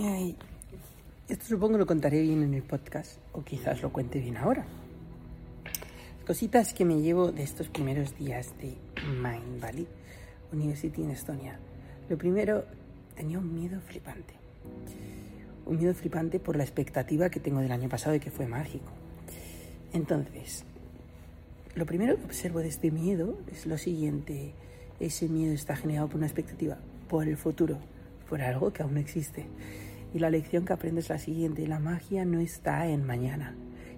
Ay, esto supongo lo contaré bien en el podcast o quizás lo cuente bien ahora. Cositas que me llevo de estos primeros días de Mind Valley University en Estonia. Lo primero, tenía un miedo flipante. Un miedo flipante por la expectativa que tengo del año pasado y que fue mágico. Entonces, lo primero que observo de este miedo es lo siguiente. Ese miedo está generado por una expectativa, por el futuro, por algo que aún no existe. Y la lección que aprendo es la siguiente. La magia no está en mañana.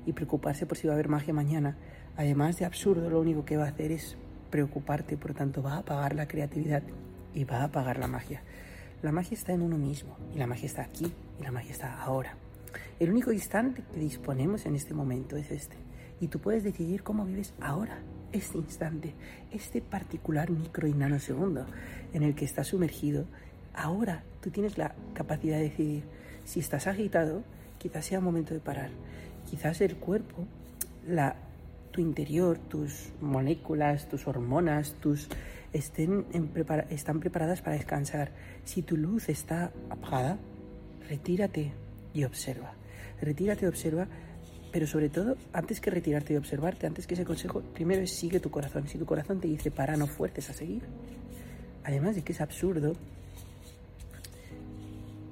Y preocuparse por si va a haber magia mañana, además de absurdo, lo único que va a hacer es preocuparte. Por tanto, va a apagar la creatividad y va a apagar la magia. La magia está en uno mismo. Y la magia está aquí. Y la magia está ahora. El único instante que disponemos en este momento es este. Y tú puedes decidir cómo vives ahora, este instante, este particular micro y nanosegundo en el que estás sumergido. Ahora tú tienes la capacidad de decidir si estás agitado, quizás sea momento de parar. Quizás el cuerpo, tu interior, tus moléculas, tus hormonas, tus estén están preparadas para descansar. Si tu luz está apagada, retírate y observa. Retírate y observa, pero sobre todo, antes que retirarte y observarte, antes que ese consejo, primero sigue tu corazón. Si tu corazón te dice para, no fuertes a seguir. Además de que es absurdo,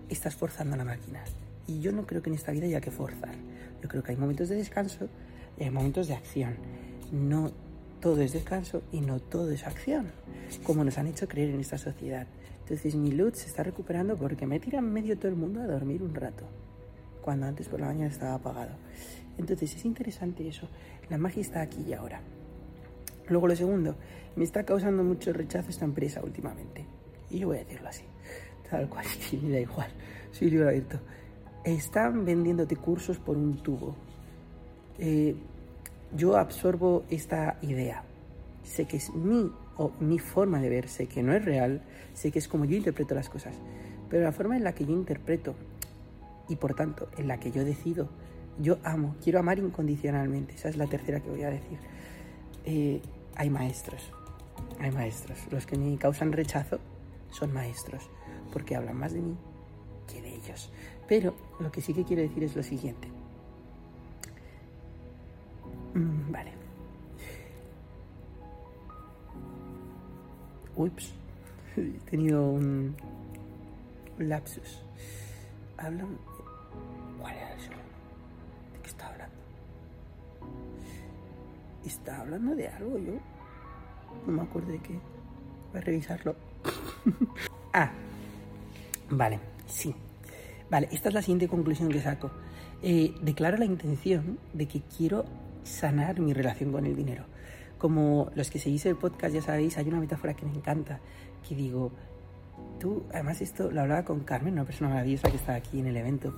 estás forzando la máquina. Y yo no creo que en esta vida haya que forzar. Yo creo que hay momentos de descanso y hay momentos de acción. No todo es descanso y no todo es acción, como nos han hecho creer en esta sociedad. Entonces mi luz se está recuperando porque me tiran medio todo el mundo a dormir un rato, cuando antes por la mañana estaba apagado. Entonces es interesante eso, la magia está aquí y ahora. Luego lo segundo, me está causando mucho rechazo esta empresa últimamente. Y yo voy a decirlo así, tal cual, me da igual, soy libro abierto. Están vendiéndote cursos por un tubo. Eh, yo absorbo esta idea. Sé que es mi o mi forma de ver, sé que no es real, sé que es como yo interpreto las cosas, pero la forma en la que yo interpreto y por tanto en la que yo decido, yo amo, quiero amar incondicionalmente, esa es la tercera que voy a decir. Eh, hay maestros, hay maestros. Los que me causan rechazo son maestros, porque hablan más de mí que de ellos. Pero lo que sí que quiero decir es lo siguiente. Mm, vale. Ups, he tenido un lapsus. Hablan. ¿Cuál era eso? ¿De qué está hablando? ¿Está hablando de algo yo? No me acuerdo de qué. Voy a revisarlo. ah, vale, sí. Vale, esta es la siguiente conclusión que saco. Eh, declaro la intención de que quiero sanar mi relación con el dinero. Como los que seguís el podcast ya sabéis, hay una metáfora que me encanta, que digo, tú, además esto lo hablaba con Carmen, una persona maravillosa que está aquí en el evento,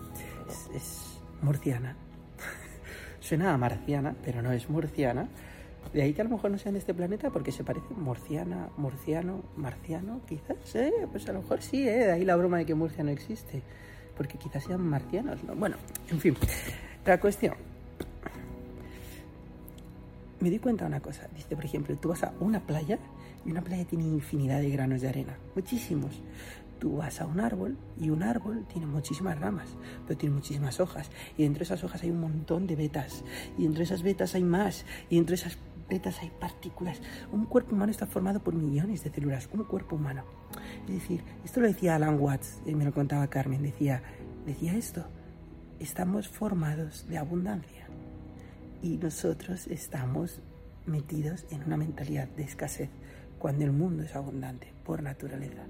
es, murciana, suena a marciana, pero no es murciana, de ahí que a lo mejor no sean de este planeta porque se parece murciana, murciano, marciano, quizás, ¿eh? Pues a lo mejor sí, ¿eh? De ahí la broma de que Murcia no existe, porque quizás sean marcianos, ¿no? Bueno, en fin, la cuestión me di cuenta de una cosa. Dice, por ejemplo, tú vas a una playa y una playa tiene infinidad de granos de arena, muchísimos. Tú vas a un árbol y un árbol tiene muchísimas ramas, pero tiene muchísimas hojas. Y dentro de esas hojas hay un montón de vetas. Y dentro de esas vetas hay más. Y dentro de esas vetas hay partículas. Un cuerpo humano está formado por millones de células. Un cuerpo humano. Es decir, esto lo decía Alan Watts, y me lo contaba Carmen. Decía, decía esto. Estamos formados de abundancia y nosotros estamos metidos en una mentalidad de escasez cuando el mundo es abundante por naturaleza.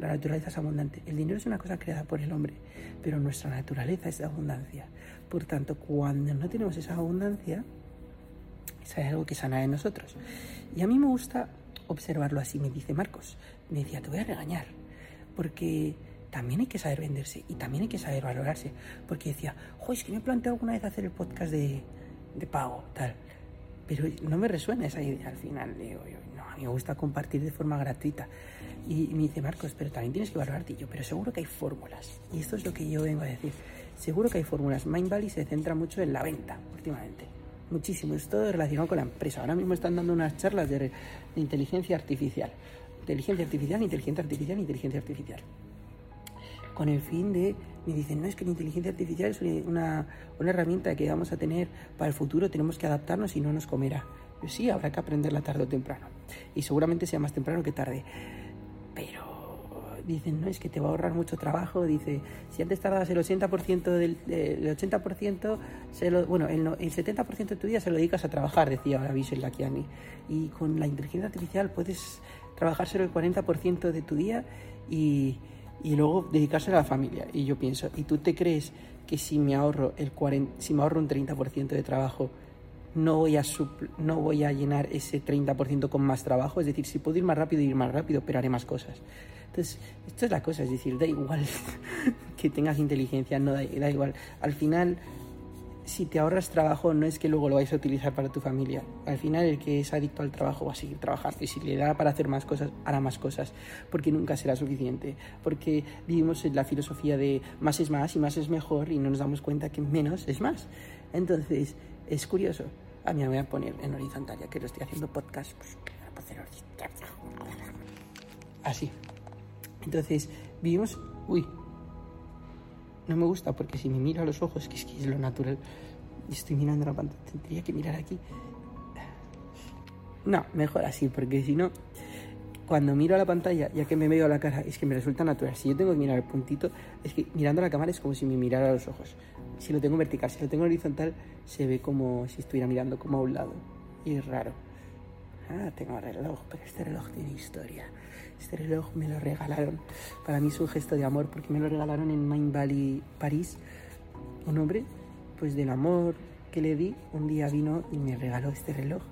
La naturaleza es abundante. El dinero es una cosa creada por el hombre, pero nuestra naturaleza es abundancia. Por tanto, cuando no tenemos esa abundancia, es algo que sana en nosotros. Y a mí me gusta observarlo así, me dice Marcos. Me decía, te voy a regañar, porque también hay que saber venderse y también hay que saber valorarse. Porque decía, jo, es que me he planteado alguna vez hacer el podcast de, de pago, tal. Pero no me resuena esa idea al final. Digo, yo, no, me gusta compartir de forma gratuita. Y me dice Marcos, pero también tienes que valorarte. Y yo, pero seguro que hay fórmulas. Y esto es lo que yo vengo a decir. Seguro que hay fórmulas. Mind Valley se centra mucho en la venta últimamente. Muchísimo. Es todo relacionado con la empresa. Ahora mismo están dando unas charlas de, de inteligencia artificial. Inteligencia artificial, inteligencia artificial, inteligencia artificial. Con el fin de Me dicen, no, es que la inteligencia artificial es una, una herramienta que vamos a tener para el futuro, tenemos que adaptarnos y no nos comerá. Pues sí, habrá que aprenderla tarde o temprano. Y seguramente sea más temprano que tarde. Pero dicen, no, es que te va a ahorrar mucho trabajo. Dice, si antes tardabas el 80% del el 80%, se lo, bueno, el, el 70% de tu día se lo dedicas a trabajar, decía ahora Vishal Lakiani. Y con la inteligencia artificial puedes trabajar solo el 40% de tu día y, y luego dedicarse a la familia. Y yo pienso, ¿y tú te crees que si me ahorro, el 40, si me ahorro un 30% de trabajo, no voy, a no voy a llenar ese 30% con más trabajo? Es decir, si puedo ir más rápido, ir más rápido, pero haré más cosas. Entonces, esto es la cosa, es decir, da igual que tengas inteligencia, no da, da igual. Al final, si te ahorras trabajo, no es que luego lo vais a utilizar para tu familia. Al final, el que es adicto al trabajo va a seguir trabajando. Y si le da para hacer más cosas, hará más cosas. Porque nunca será suficiente. Porque vivimos en la filosofía de más es más y más es mejor y no nos damos cuenta que menos es más. Entonces, es curioso. A mí me voy a poner en horizontal, ya que lo estoy haciendo podcast. Pues, Así. Entonces, vivimos... Uy, no me gusta porque si me miro a los ojos, que es, que es lo natural, estoy mirando la pantalla, tendría que mirar aquí. No, mejor así, porque si no, cuando miro a la pantalla, ya que me veo a la cara, es que me resulta natural. Si yo tengo que mirar el puntito, es que mirando a la cámara es como si me mirara a los ojos. Si lo tengo vertical, si lo tengo horizontal, se ve como si estuviera mirando como a un lado. Y es raro. Ah, tengo reloj, pero este reloj tiene historia. Este reloj me lo regalaron. Para mí es un gesto de amor porque me lo regalaron en Mind Valley, París. Un hombre, pues del amor que le di, un día vino y me regaló este reloj.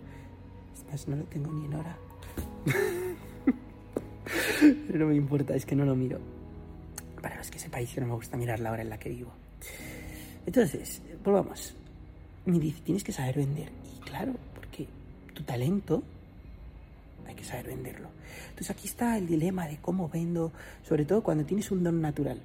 Más, no lo tengo ni en hora. Pero no me importa, es que no lo miro. Para los que sepáis que no me gusta mirar la hora en la que vivo. Entonces, volvamos. Me dice, tienes que saber vender. Y claro, porque tu talento hay que saber venderlo. Entonces aquí está el dilema de cómo vendo, sobre todo cuando tienes un don natural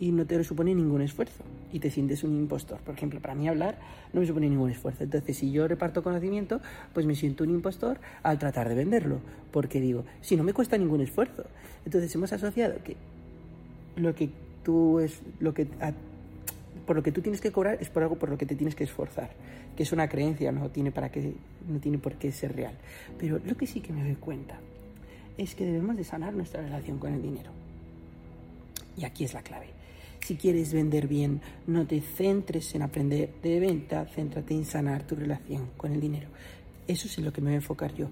y no te supone ningún esfuerzo y te sientes un impostor. Por ejemplo, para mí hablar no me supone ningún esfuerzo. Entonces, si yo reparto conocimiento, pues me siento un impostor al tratar de venderlo, porque digo, si no me cuesta ningún esfuerzo. Entonces, hemos asociado que lo que tú es lo que por lo que tú tienes que cobrar es por algo por lo que te tienes que esforzar, que es una creencia, no tiene, para qué, no tiene por qué ser real. Pero lo que sí que me doy cuenta es que debemos de sanar nuestra relación con el dinero. Y aquí es la clave. Si quieres vender bien, no te centres en aprender de venta, céntrate en sanar tu relación con el dinero. Eso es en lo que me voy a enfocar yo.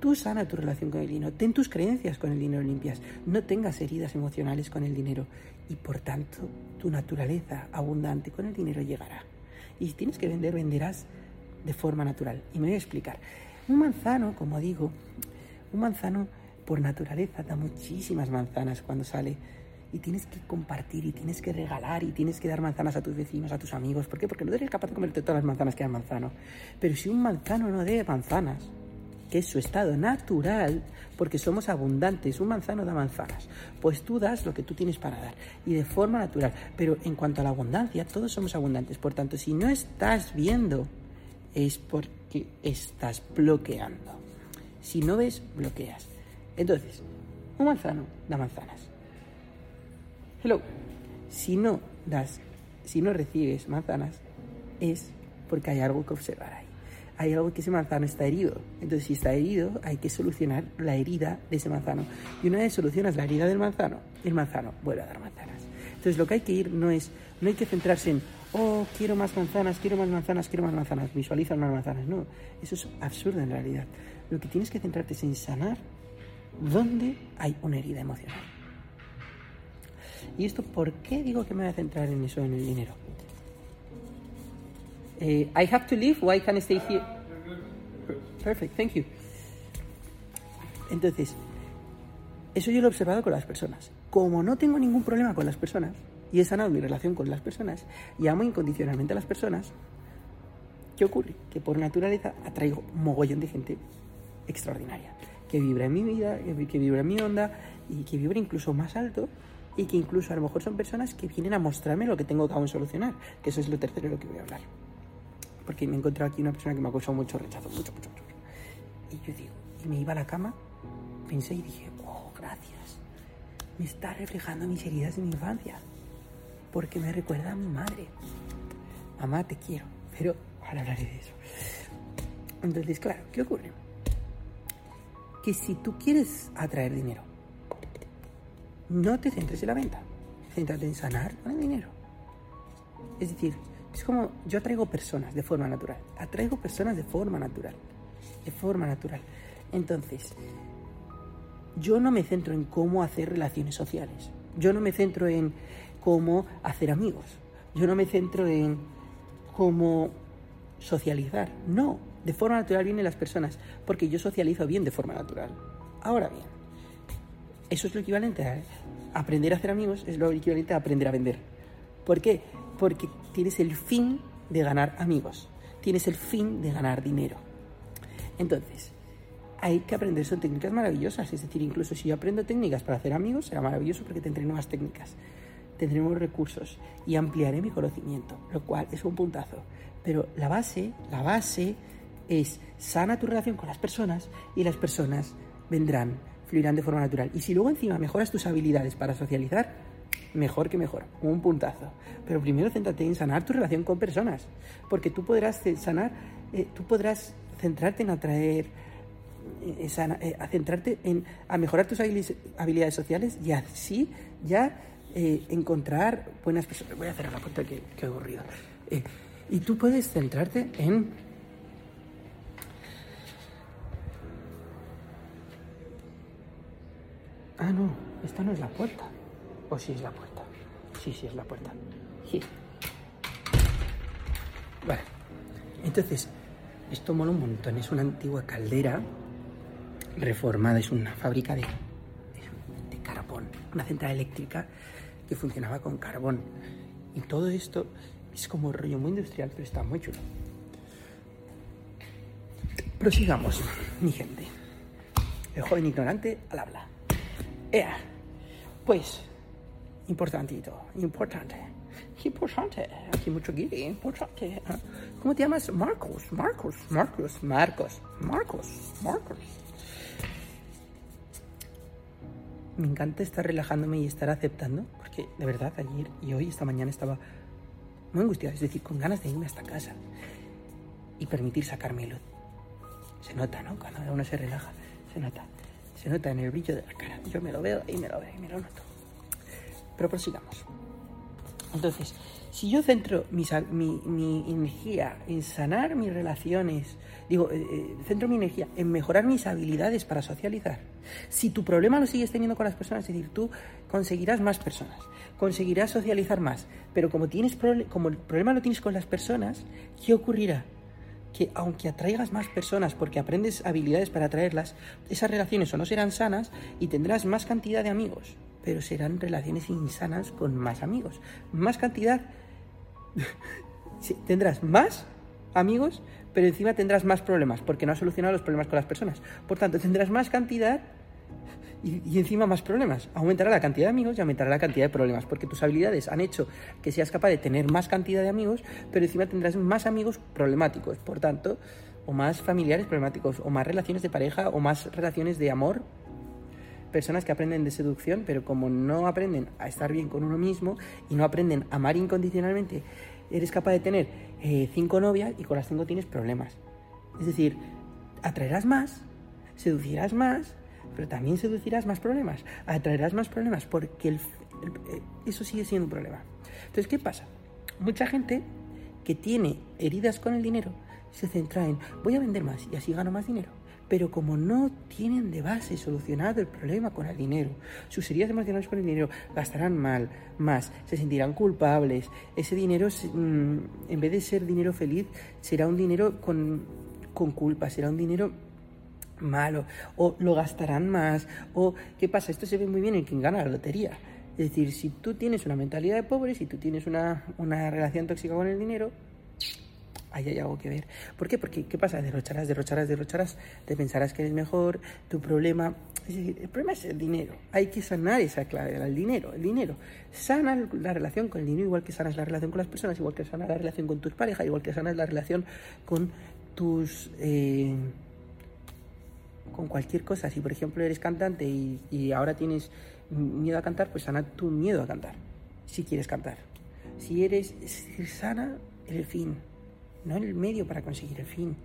Tú sana tu relación con el dinero, ten tus creencias con el dinero limpias, no tengas heridas emocionales con el dinero y por tanto tu naturaleza abundante con el dinero llegará. Y si tienes que vender, venderás de forma natural. Y me voy a explicar. Un manzano, como digo, un manzano por naturaleza da muchísimas manzanas cuando sale y tienes que compartir y tienes que regalar y tienes que dar manzanas a tus vecinos, a tus amigos. ¿Por qué? Porque no eres capaz de comerte todas las manzanas que dan manzano. Pero si un manzano no dé manzanas, que es su estado natural, porque somos abundantes, un manzano da manzanas, pues tú das lo que tú tienes para dar y de forma natural. Pero en cuanto a la abundancia, todos somos abundantes, por tanto, si no estás viendo, es porque estás bloqueando. Si no ves, bloqueas. Entonces, un manzano da manzanas. Hello. Si no das, si no recibes manzanas, es porque hay algo que observar hay algo que ese manzano está herido. Entonces, si está herido, hay que solucionar la herida de ese manzano. Y una vez solucionas la herida del manzano, el manzano vuelve a dar manzanas. Entonces, lo que hay que ir no es, no hay que centrarse en, oh, quiero más manzanas, quiero más manzanas, quiero más manzanas, visualiza más manzanas. No, eso es absurdo en realidad. Lo que tienes que centrarte es en sanar dónde hay una herida emocional. ¿Y esto por qué digo que me voy a centrar en eso, en el dinero? Eh, I have to leave. Why can I stay here? Perfect, thank you. Entonces, eso yo lo he observado con las personas. Como no tengo ningún problema con las personas y he sanado mi relación con las personas y amo incondicionalmente a las personas, ¿qué ocurre? Que por naturaleza atraigo mogollón de gente extraordinaria, que vibra en mi vida, que vibra en mi onda y que vibra incluso más alto y que incluso a lo mejor son personas que vienen a mostrarme lo que tengo que aún solucionar, que eso es lo tercero de lo que voy a hablar porque me he encontrado aquí una persona que me ha causado mucho rechazo, mucho, mucho, mucho. Y yo digo, y me iba a la cama, pensé y dije, oh, gracias. Me está reflejando mis heridas de mi infancia. porque me recuerda a mi madre. Mamá, te quiero, pero ahora hablaré de eso. Entonces, claro, ¿qué ocurre? Que si tú quieres atraer dinero, no te centres en la venta, céntrate en sanar con el dinero. Es decir, es como yo atraigo personas de forma natural, atraigo personas de forma natural, de forma natural. Entonces, yo no me centro en cómo hacer relaciones sociales, yo no me centro en cómo hacer amigos, yo no me centro en cómo socializar, no, de forma natural vienen las personas, porque yo socializo bien de forma natural. Ahora bien, eso es lo equivalente a aprender a hacer amigos, es lo equivalente a aprender a vender. ¿Por qué? Porque tienes el fin de ganar amigos, tienes el fin de ganar dinero. Entonces, hay que aprender, son técnicas maravillosas, es decir, incluso si yo aprendo técnicas para hacer amigos, será maravilloso porque tendré nuevas técnicas, tendré nuevos recursos y ampliaré mi conocimiento, lo cual es un puntazo. Pero la base, la base es sana tu relación con las personas y las personas vendrán, fluirán de forma natural. Y si luego encima mejoras tus habilidades para socializar, mejor que mejor, un puntazo. Pero primero céntrate en sanar tu relación con personas, porque tú podrás sanar, eh, tú podrás centrarte en atraer, eh, eh, a centrarte en a mejorar tus habilidades sociales y así ya encontrar buenas personas. Voy a cerrar la puerta que, que aburrido. y tú puedes centrarte en Ah, no, esta no es la puerta. ¿O sí es la puerta? Sí, sí es la puerta. Sí. Vale. Entonces, esto mola un montón. Es una antigua caldera reformada. Es una fábrica de, de, carbón. Una central eléctrica que funcionaba con carbón. Y todo esto es como rollo muy industrial, pero está muy chulo. Prosigamos, mi gente. El joven ignorante al habla. Ea, pues Importantito, importante. Importante. Aquí mucho guiri, importante. ¿Cómo te llamas? Marcos, Marcos, Marcos, Marcos, Marcos, Marcos. Me encanta estar relajándome y estar aceptando, porque de verdad ayer y hoy, esta mañana, estaba muy angustiado, es decir, con ganas de irme hasta casa y permitir sacarme luz. Se nota, ¿no? Cuando uno se relaja, se nota. Se nota en el brillo de la cara. Yo me lo veo y me lo veo y me lo noto. Pero prosigamos. Entonces, si yo centro mi, energía en sanar mis relaciones, digo, eh, eh, centro mi energía en mejorar mis habilidades para socializar, si tu problema lo sigues teniendo con las personas, es decir, tú conseguirás más personas, conseguirás socializar más, pero como, tienes como el problema lo tienes con las personas, ¿qué ocurrirá? que aunque atraigas más personas porque aprendes habilidades para atraerlas, esas relaciones o no serán sanas y tendrás más cantidad de amigos, pero serán relaciones insanas con más amigos. Más cantidad. tendrás más amigos, pero encima tendrás más problemas, porque no has solucionado los problemas con las personas. Por tanto, tendrás más cantidad y, encima más problemas. Aumentará la cantidad de amigos y aumentará la cantidad de problemas, porque tus habilidades han hecho que seas capaz de tener más cantidad de amigos, pero encima tendrás más amigos problemáticos. Por tanto, o más familiares problemáticos, o más relaciones de pareja, o más relaciones de amor personas que aprenden de seducción, pero como no aprenden a estar bien con uno mismo y no aprenden a amar incondicionalmente, eres capaz de tener eh, cinco novias y con las cinco tienes problemas. Es decir, atraerás más, seducirás más, pero también seducirás más problemas, atraerás más problemas, porque el, eh, eso sigue siendo un problema. Entonces, ¿qué pasa? Mucha gente que tiene heridas con el dinero se centra en voy a vender más y así gano más dinero pero como no tienen de base solucionado el problema con el dinero, sus heridas emocionales con el dinero gastarán mal, más, se sentirán culpables, ese dinero, mm, en vez de ser dinero feliz, será un dinero con, con culpa, será un dinero malo, o lo gastarán más, o ¿qué pasa? Esto se ve muy bien en quien gana la lotería. Es decir, si tú tienes una mentalidad de pobre, si tú tienes una, una relación tóxica con el dinero, ahí hay algo que ver. ¿Por qué? Porque, ¿qué pasa? Derrocharás, derrocharás, derrocharás, te pensarás que eres mejor, tu problema... El problema es el dinero. Hay que sanar esa clave, el dinero, el dinero. Sana la relación con el dinero igual que sanas la relación con las personas, igual que sanas la relación con tus parejas, igual que sanas la relación con tus... Eh, con cualquier cosa. Si, por ejemplo, eres cantante y ahora tienes miedo a cantar, pues sana tu miedo a cantar, si quieres cantar Si eres sana, el fin, no el medio para conseguir el fin.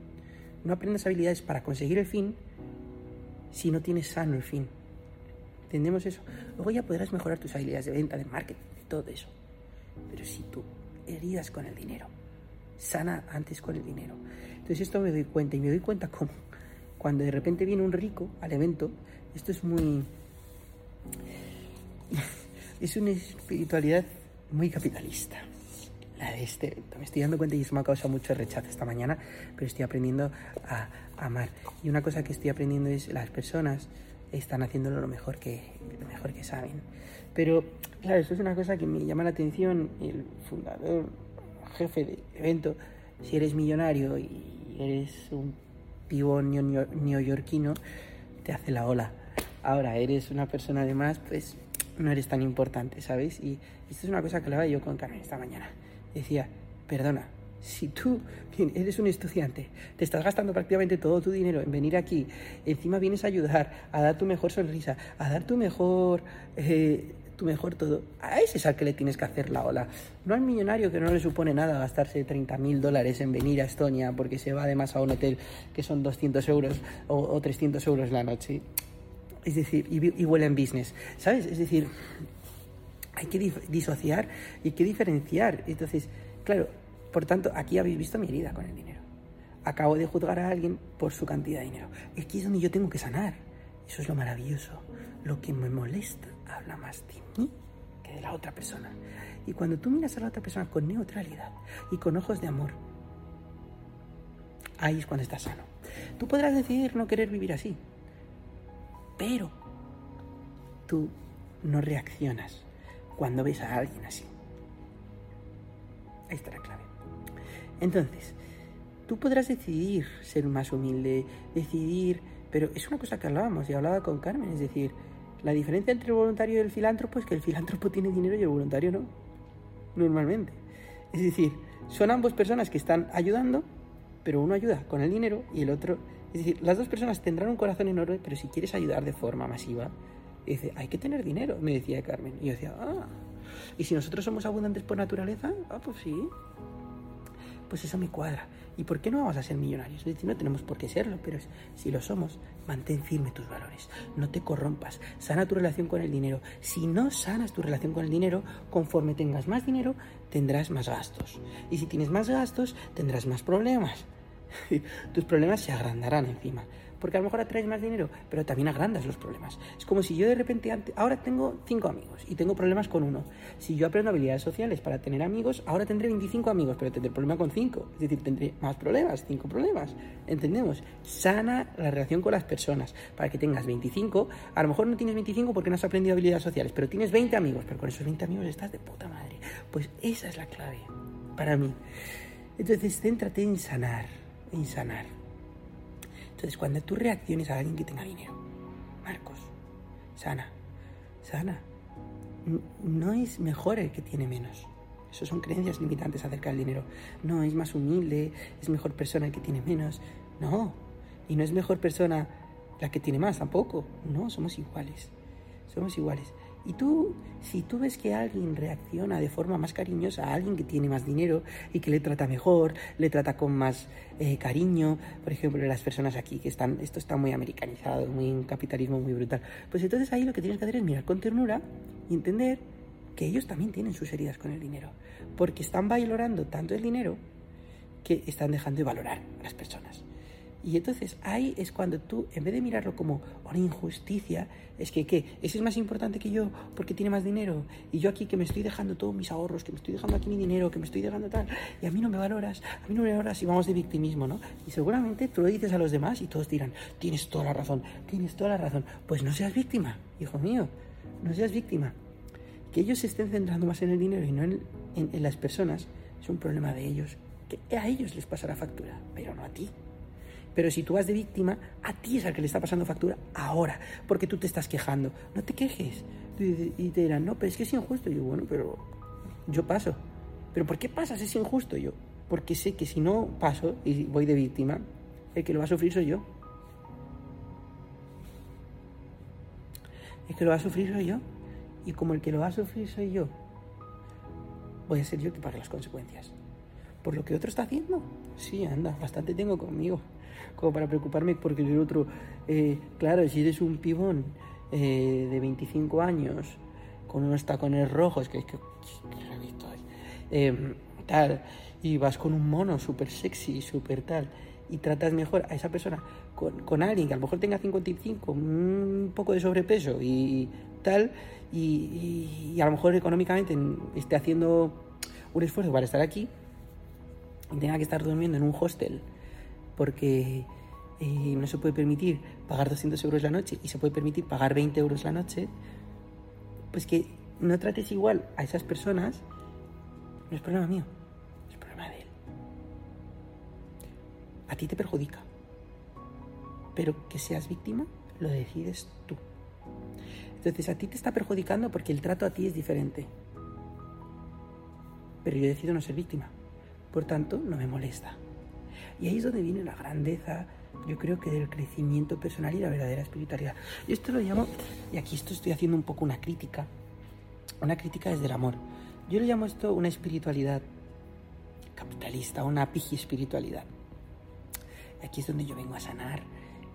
No aprendas habilidades para conseguir el fin si no tienes sano el fin. ¿Entendemos eso? Luego ya podrás mejorar tus habilidades de venta, de marketing, de todo eso. Pero si tú heridas con el dinero, sana antes con el dinero. Entonces esto me doy cuenta y me doy cuenta como cuando de repente viene un rico al evento, esto es muy... es una espiritualidad muy capitalista la de este. Me estoy dando cuenta y eso me ha causado mucho rechazo esta mañana, pero estoy aprendiendo a, amar. Y una cosa que estoy aprendiendo es las personas están haciéndolo lo mejor que, lo mejor que saben. Pero, claro, esto es una cosa que me llama la atención. El fundador, jefe del evento, si eres millonario y eres un pibón neoyorquino, te hace la ola. Ahora, eres una persona además, pues no eres tan importante, ¿sabes? Y esto es una cosa que hablaba yo con Carmen esta mañana decía, perdona, si tú eres un estudiante, te estás gastando prácticamente todo tu dinero en venir aquí, encima vienes a ayudar, a dar tu mejor sonrisa, a dar tu mejor, eh, tu mejor todo, a ese es al que le tienes que hacer la ola. No al millonario que no le supone nada gastarse 30 mil dólares en venir a Estonia porque se va además a un hotel que son 200 euros o, 300 euros la noche. Es decir, y, y en business, ¿sabes? Es decir, hay que disociar y hay que diferenciar. Entonces, claro, por tanto, aquí habéis visto mi herida con el dinero. Acabo de juzgar a alguien por su cantidad de dinero. Aquí es donde yo tengo que sanar. Eso es lo maravilloso. Lo que me molesta habla más de mí que de la otra persona. Y cuando tú miras a la otra persona con neutralidad y con ojos de amor, ahí es cuando estás sano. Tú podrás decidir no querer vivir así, pero tú no reaccionas cuando ves a alguien así. Ahí está la clave. Entonces, tú podrás decidir ser más humilde, decidir, pero es una cosa que hablábamos y hablaba con Carmen, es decir, la diferencia entre el voluntario y el filántropo es que el filántropo tiene dinero y el voluntario no, normalmente. Es decir, son ambos personas que están ayudando, pero uno ayuda con el dinero y el otro... Es decir, las dos personas tendrán un corazón enorme, pero si quieres ayudar de forma masiva, y dice, hay que tener dinero, me decía Carmen. Y yo decía, ah, ¿y si nosotros somos abundantes por naturaleza? Ah, pues sí. Pues eso me cuadra. ¿Y por qué no vamos a ser millonarios? No tenemos por qué serlo, pero si lo somos, mantén firme tus valores. No te corrompas. Sana tu relación con el dinero. Si no sanas tu relación con el dinero, conforme tengas más dinero, tendrás más gastos. Y si tienes más gastos, tendrás más problemas. Tus problemas se agrandarán encima porque a lo mejor atraes más dinero, pero también agrandas los problemas. Es como si yo de repente, ahora tengo cinco amigos y tengo problemas con uno. Si yo aprendo habilidades sociales para tener amigos, ahora tendré 25 amigos, pero tendré problema con cinco. Es decir, tendré más problemas, cinco problemas. ¿Entendemos? Sana la relación con las personas para que tengas 25. A lo mejor no tienes 25 porque no has aprendido habilidades sociales, pero tienes 20 amigos, pero con esos 20 amigos estás de puta madre. Pues esa es la clave para mí. Entonces, céntrate en sanar, en sanar. Entonces, cuando tú reacciones a alguien que tenga dinero, Marcos, sana, sana, no es mejor el que tiene menos. Eso son creencias limitantes acerca del dinero. No, es más humilde, es mejor persona el que tiene menos. No, y no es mejor persona la que tiene más tampoco. No, somos iguales. Somos iguales. Y tú, si tú ves que alguien reacciona de forma más cariñosa a alguien que tiene más dinero y que le trata mejor, le trata con más eh, cariño, por ejemplo, las personas aquí que están, esto está muy americanizado, muy un capitalismo muy brutal, pues entonces ahí lo que tienes que hacer es mirar con ternura y entender que ellos también tienen sus heridas con el dinero, porque están valorando tanto el dinero que están dejando de valorar a las personas. Y entonces ahí es cuando tú, en vez de mirarlo como una injusticia, es que, ¿qué? Ese es más importante que yo porque tiene más dinero. Y yo aquí que me estoy dejando todos mis ahorros, que me estoy dejando aquí mi dinero, que me estoy dejando tal, y a mí no me valoras, a mí no me valoras y vamos de victimismo, ¿no? Y seguramente tú lo dices a los demás y todos dirán, tienes toda la razón, tienes toda la razón. Pues no seas víctima, hijo mío, no seas víctima. Que ellos se estén centrando más en el dinero y no en, en las personas es un problema de ellos. Que a ellos les pasa la factura, pero no a ti. Pero si tú vas de víctima, a ti es al que le está pasando factura ahora, porque tú te estás quejando. No te quejes. Y te dirán, no, pero es que es injusto. Y yo, bueno, pero yo paso. ¿Pero por qué pasas? Es injusto. Yo, porque sé que si no paso y voy de víctima, el que lo va a sufrir soy yo. El que lo va a sufrir soy yo. Y como el que lo va a sufrir soy yo, voy a ser yo que pague las consecuencias. Por lo que otro está haciendo, sí, anda, bastante tengo conmigo, como para preocuparme porque el otro, eh, claro, si eres un pibón eh, de 25 años, con unos tacones rojos, que es que, eh, tal, y vas con un mono súper sexy, súper tal, y tratas mejor a esa persona con, alguien que a lo mejor tenga 55, un poco de sobrepeso y tal, y, a lo mejor económicamente esté haciendo un esfuerzo para estar aquí y tenga que estar durmiendo en un hostel porque eh, no se puede permitir pagar 200 euros la noche y se puede permitir pagar 20 euros la noche, pues que no trates igual a esas personas, no es problema mío, es problema de él. A ti te perjudica, pero que seas víctima lo decides tú. Entonces a ti te está perjudicando porque el trato a ti es diferente. Pero yo decido no ser víctima. Por tanto, no me molesta. Y ahí es donde viene la grandeza, yo creo que del crecimiento personal y la verdadera espiritualidad. Yo esto lo llamo, y aquí esto estoy haciendo un poco una crítica, una crítica desde el amor. Yo lo llamo esto una espiritualidad capitalista, una pigi espiritualidad. Y aquí es donde yo vengo a sanar,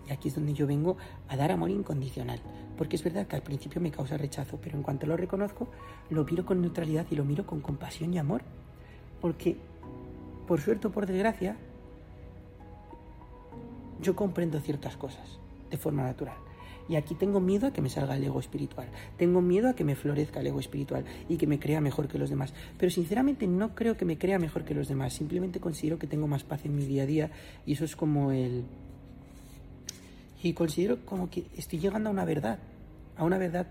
y aquí es donde yo vengo a dar amor incondicional. Porque es verdad que al principio me causa rechazo, pero en cuanto lo reconozco, lo miro con neutralidad y lo miro con compasión y amor. Porque, por suerte o por desgracia, yo comprendo ciertas cosas de forma natural. Y aquí tengo miedo a que me salga el ego espiritual. Tengo miedo a que me florezca el ego espiritual y que me crea mejor que los demás. Pero sinceramente no creo que me crea mejor que los demás. Simplemente considero que tengo más paz en mi día a día y eso es como el, y considero como que estoy llegando a una verdad, a una verdad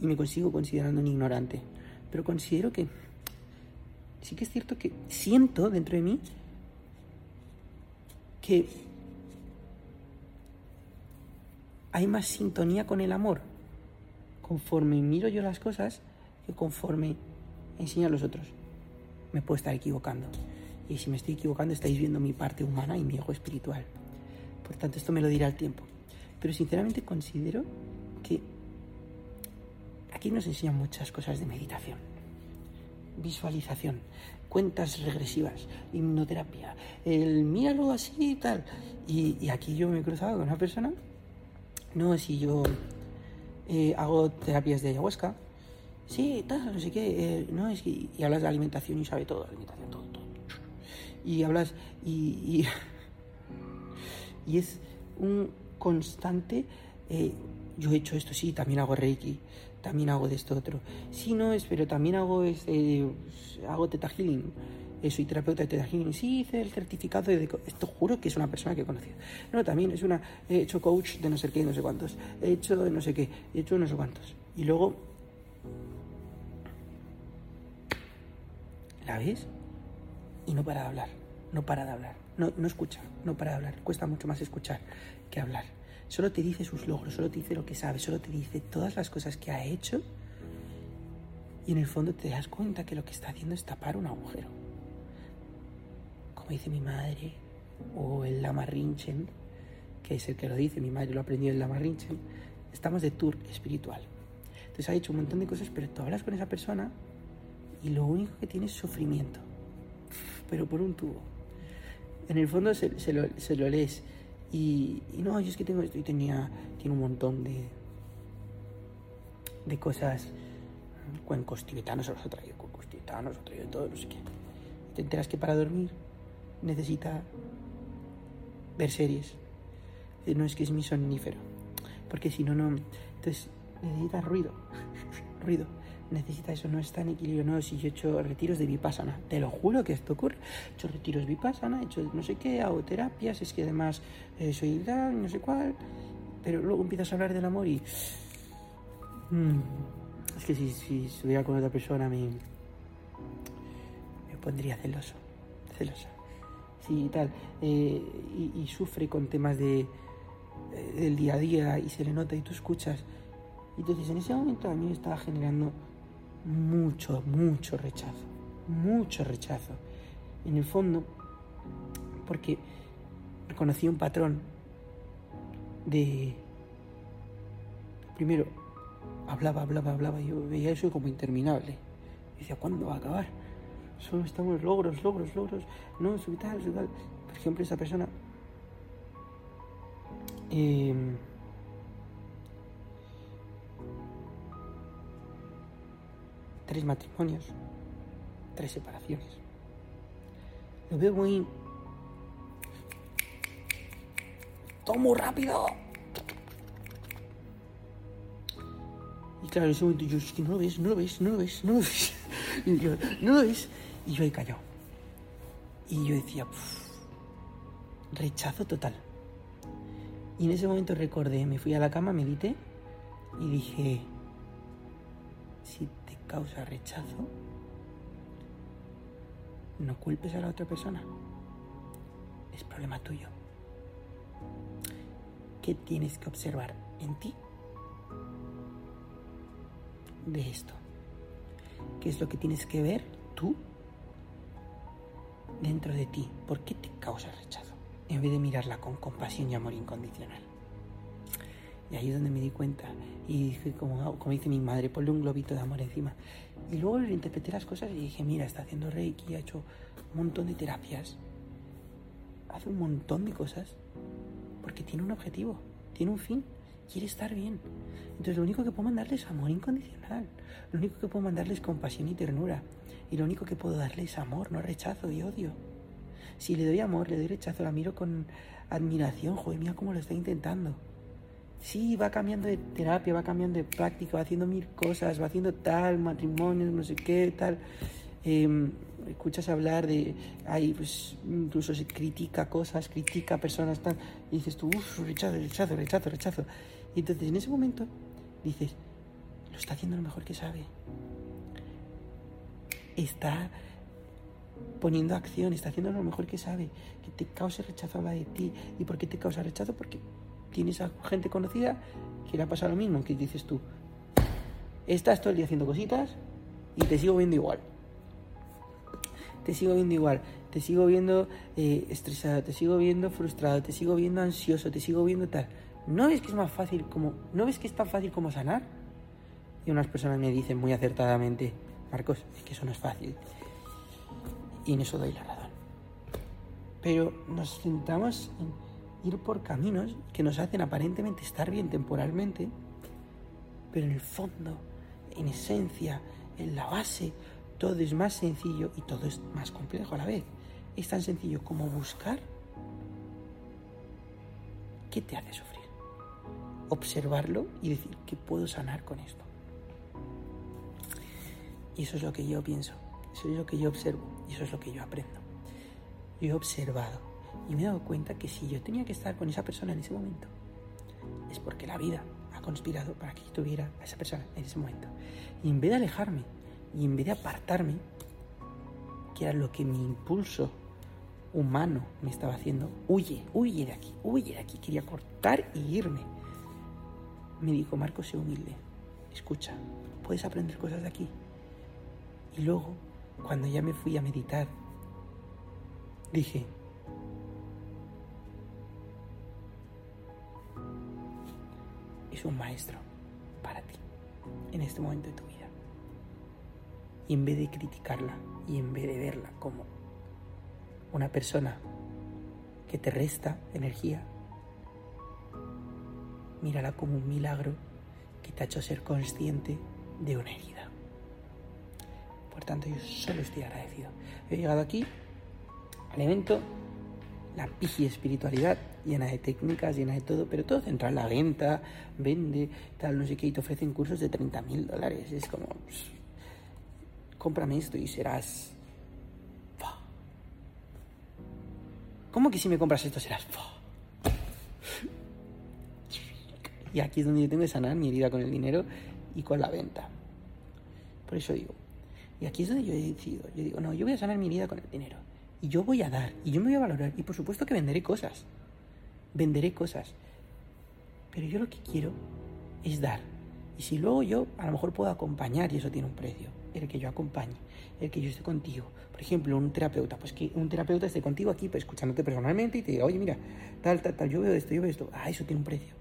y me consigo considerando un ignorante. Pero considero que sí que es cierto que siento dentro de mí que hay más sintonía con el amor conforme miro yo las cosas que conforme enseño a los otros. Me puedo estar equivocando. Y si me estoy equivocando, estáis viendo mi parte humana y mi ego espiritual. Por tanto, esto me lo dirá el tiempo. Pero sinceramente considero que aquí nos enseñan muchas cosas de meditación, visualización, cuentas regresivas, hipnoterapia, el míralo así y tal. Y, aquí yo me he cruzado con una persona, no, si yo eh, hago terapias de ayahuasca, sí, tal, no sé qué, eh, no, es que, y hablas de alimentación y sabe todo, alimentación, todo, todo. Y hablas, y y es un constante, eh, yo he hecho esto, sí, también hago Reiki, también hago de esto otro. Sí, no es, pero también hago, este, hago Teta Healing. Soy terapeuta de Teta Healing. Sí, hice el certificado de... Esto juro que es una persona que he conocido. No, también es una... He hecho coach de no sé qué, no sé cuántos. He hecho de no sé qué, he hecho no sé cuántos. Y luego... ¿La ves? Y no para de hablar, no para de hablar. No, no escucha, no para de hablar. Cuesta mucho más escuchar que hablar. Solo te dice sus logros, solo te dice lo que sabe, solo te dice todas las cosas que ha hecho. Y en el fondo te das cuenta que lo que está haciendo es tapar un agujero. Como dice mi madre, o el Lama Rinchen, que es el que lo dice, mi madre lo aprendió en Lama Rinchen, estamos de tour espiritual. Entonces ha hecho un montón de cosas, pero tú hablas con esa persona y lo único que tiene es sufrimiento. Pero por un tubo en el fondo se, lo, lees. Y, no, yo es que tengo esto y tenía, tiene un montón de, de cosas. Cuencos tibetanos se los ha traído, cuencos tibetanos, ha traído todo, no sé qué. Te enteras que para dormir necesita ver series. No es que es mi somnífero, porque si no, no. Entonces necesita ruido, ruido necesita eso, no está en equilibrio. No, si yo he hecho retiros de vipassana, te lo juro que esto ocurre. He hecho retiros vipassana, he hecho no sé qué, hago terapias, es que además eh, soy tal, no sé cuál. Pero luego empiezas a hablar del amor y. Mm, es que si, si estuviera con otra persona me. me pondría celoso, celosa. Sí, tal. Eh, y, sufre con temas de, eh, del día a día y se le nota y tú escuchas. Entonces en ese momento a mí me estaba generando mucho, mucho rechazo, mucho rechazo. En el fondo, porque reconocí un patrón de... Primero, hablaba, hablaba, hablaba, yo veía eso como interminable. decía, ¿cuándo va a acabar? Solo estamos logros, logros, logros, no, es vital, es vital. Por ejemplo, esa persona... Em, tres matrimonios, tres separaciones. Lo veo muy... Todo rápido. Y claro, en ese momento yo, es que no lo ves, no lo ves, no lo ves, no lo ves. Y yo, no lo ves. Y yo ahí callado. Y yo decía, rechazo total. Y en ese momento recordé, me fui a la cama, medité y dije, si te causa rechazo, no culpes a la otra persona. Es problema tuyo. ¿Qué tienes que observar en ti de esto? ¿Qué es lo que tienes que ver tú dentro de ti? ¿Por qué te causa rechazo? En vez de mirarla con compasión y amor incondicional. Y ahí es donde me di cuenta. Y dije, como, como dice mi madre, ponle un globito de amor encima. Y luego interpreté las cosas y dije, mira, está haciendo Reiki, ha hecho un montón de terapias. Hace un montón de cosas. Porque tiene un objetivo, tiene un fin, quiere estar bien. Entonces lo único que puedo mandarle es amor incondicional. Lo único que puedo mandarle es compasión y ternura. Y lo único que puedo darle es amor, no rechazo y odio. Si le doy amor, le doy rechazo, la miro con admiración. Joder, mira cómo lo está intentando. Sí, va cambiando de terapia, va cambiando de práctica, va haciendo mil cosas, va haciendo tal, matrimonios, no sé qué, tal. Em, escuchas hablar de, ahí pues incluso se critica cosas, critica personas, tal, y dices tú, uff, rechazo, rechazo, rechazo, rechazo. Y entonces en ese momento dices, lo está haciendo lo mejor que sabe. Está poniendo acción, está haciendo lo mejor que sabe. Que te cause rechazo habla de ti. ¿Y por qué te causa rechazo? Porque tienes a gente conocida que le ha pasado lo mismo, que dices tú, estás todo el día haciendo cositas y te sigo viendo igual. Te sigo viendo igual, te sigo viendo eh, estresado, te sigo viendo frustrado, te sigo viendo ansioso, te sigo viendo tal. ¿No ves que es más fácil como, no ves que es tan fácil como sanar? Y unas personas me dicen muy acertadamente, Marcos, es que eso no es fácil. Y en eso doy la razón. Pero nos centramos en ir por caminos que nos hacen aparentemente estar bien temporalmente, pero en el fondo, en esencia, en la base, todo es más sencillo y todo es más complejo a la vez. Es tan sencillo como buscar qué te hace sufrir observarlo y decir que puedo sanar con esto. Y eso es lo que yo pienso, eso es lo que yo observo y eso es lo que yo aprendo. Yo he observado y me he dado cuenta que si yo tenía que estar con esa persona en ese momento, es porque la vida ha conspirado para que yo tuviera a esa persona en ese momento. Y en vez de alejarme y en vez de apartarme, que era lo que mi impulso humano me estaba haciendo, huye, huye de aquí, huye de aquí, quería cortar y irme me dijo, Marcos, sé humilde, escucha, puedes aprender cosas de aquí. Y luego, cuando ya me fui a meditar, dije, es un maestro para ti en este momento de tu vida. Y en vez de criticarla y en vez de verla como una persona que te resta energía, mírala como un milagro que te ha hecho ser consciente de una herida. Por tanto, yo solo estoy agradecido. He llegado aquí al evento, la pigi espiritualidad, llena de técnicas, llena de todo, pero todo centrado en la venta, vende, tal, no sé qué, y te ofrecen cursos de 30 mil dólares. Es como, pues, cómprame esto y serás... ¿Cómo que si me compras esto serás... Y aquí es donde yo tengo que sanar mi herida con el dinero y con la venta. Por eso digo, y aquí es donde yo he decidido, yo digo, no, yo voy a sanar mi herida con el dinero. Y yo voy a dar, y yo me voy a valorar. Y por supuesto que venderé cosas. Venderé cosas. Pero yo lo que quiero es dar. Y si luego yo a lo mejor puedo acompañar, y eso tiene un precio, el que yo acompañe, el que yo esté contigo. Por ejemplo, un terapeuta, pues que un terapeuta esté contigo aquí, pues escuchándote personalmente y te diga, oye, mira, tal, tal, tal, yo veo esto, yo veo esto. Ah, eso tiene un precio.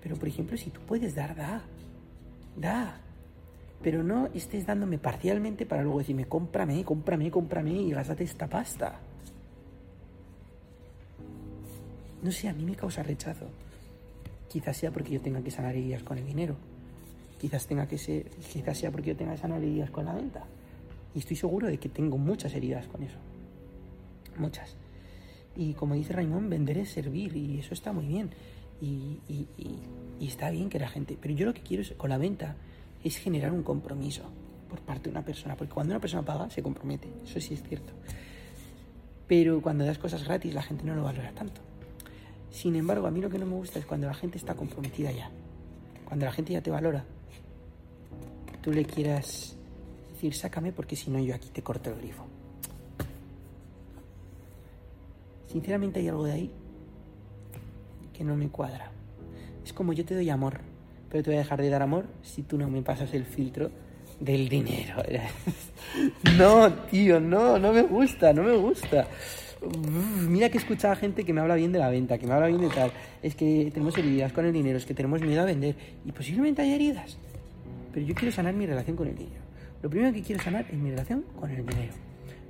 Pero, por ejemplo, si tú puedes dar, da. Da. Pero no estés dándome parcialmente para luego decirme, cómprame, cómprame, cómprame y gástate esta pasta. No sé, a mí me causa rechazo. Quizás sea porque yo tenga que sanar heridas con el dinero. Quizás, tenga que ser, quizás sea porque yo tenga que sanar heridas con la venta. Y estoy seguro de que tengo muchas heridas con eso. Muchas. Y como dice Raymond, vender es servir y eso está muy bien. Y, y, está bien que la gente... Pero yo lo que quiero es, con la venta es generar un compromiso por parte de una persona. Porque cuando una persona paga, se compromete. Eso sí es cierto. Pero cuando das cosas gratis, la gente no lo valora tanto. Sin embargo, a mí lo que no me gusta es cuando la gente está comprometida ya. Cuando la gente ya te valora. Tú le quieras decir, sácame porque si no yo aquí te corto el grifo. Sinceramente hay algo de ahí que no me cuadra. Es como yo te doy amor, pero te voy a dejar de dar amor si tú no me pasas el filtro del dinero. no, tío, no, no me gusta, no me gusta. Mira que he escuchado a gente que me habla bien de la venta, que me habla bien de tal. Es que tenemos heridas con el dinero, es que tenemos miedo a vender. Y posiblemente hay heridas. Pero yo quiero sanar mi relación con el dinero. Lo primero que quiero sanar es mi relación con el dinero.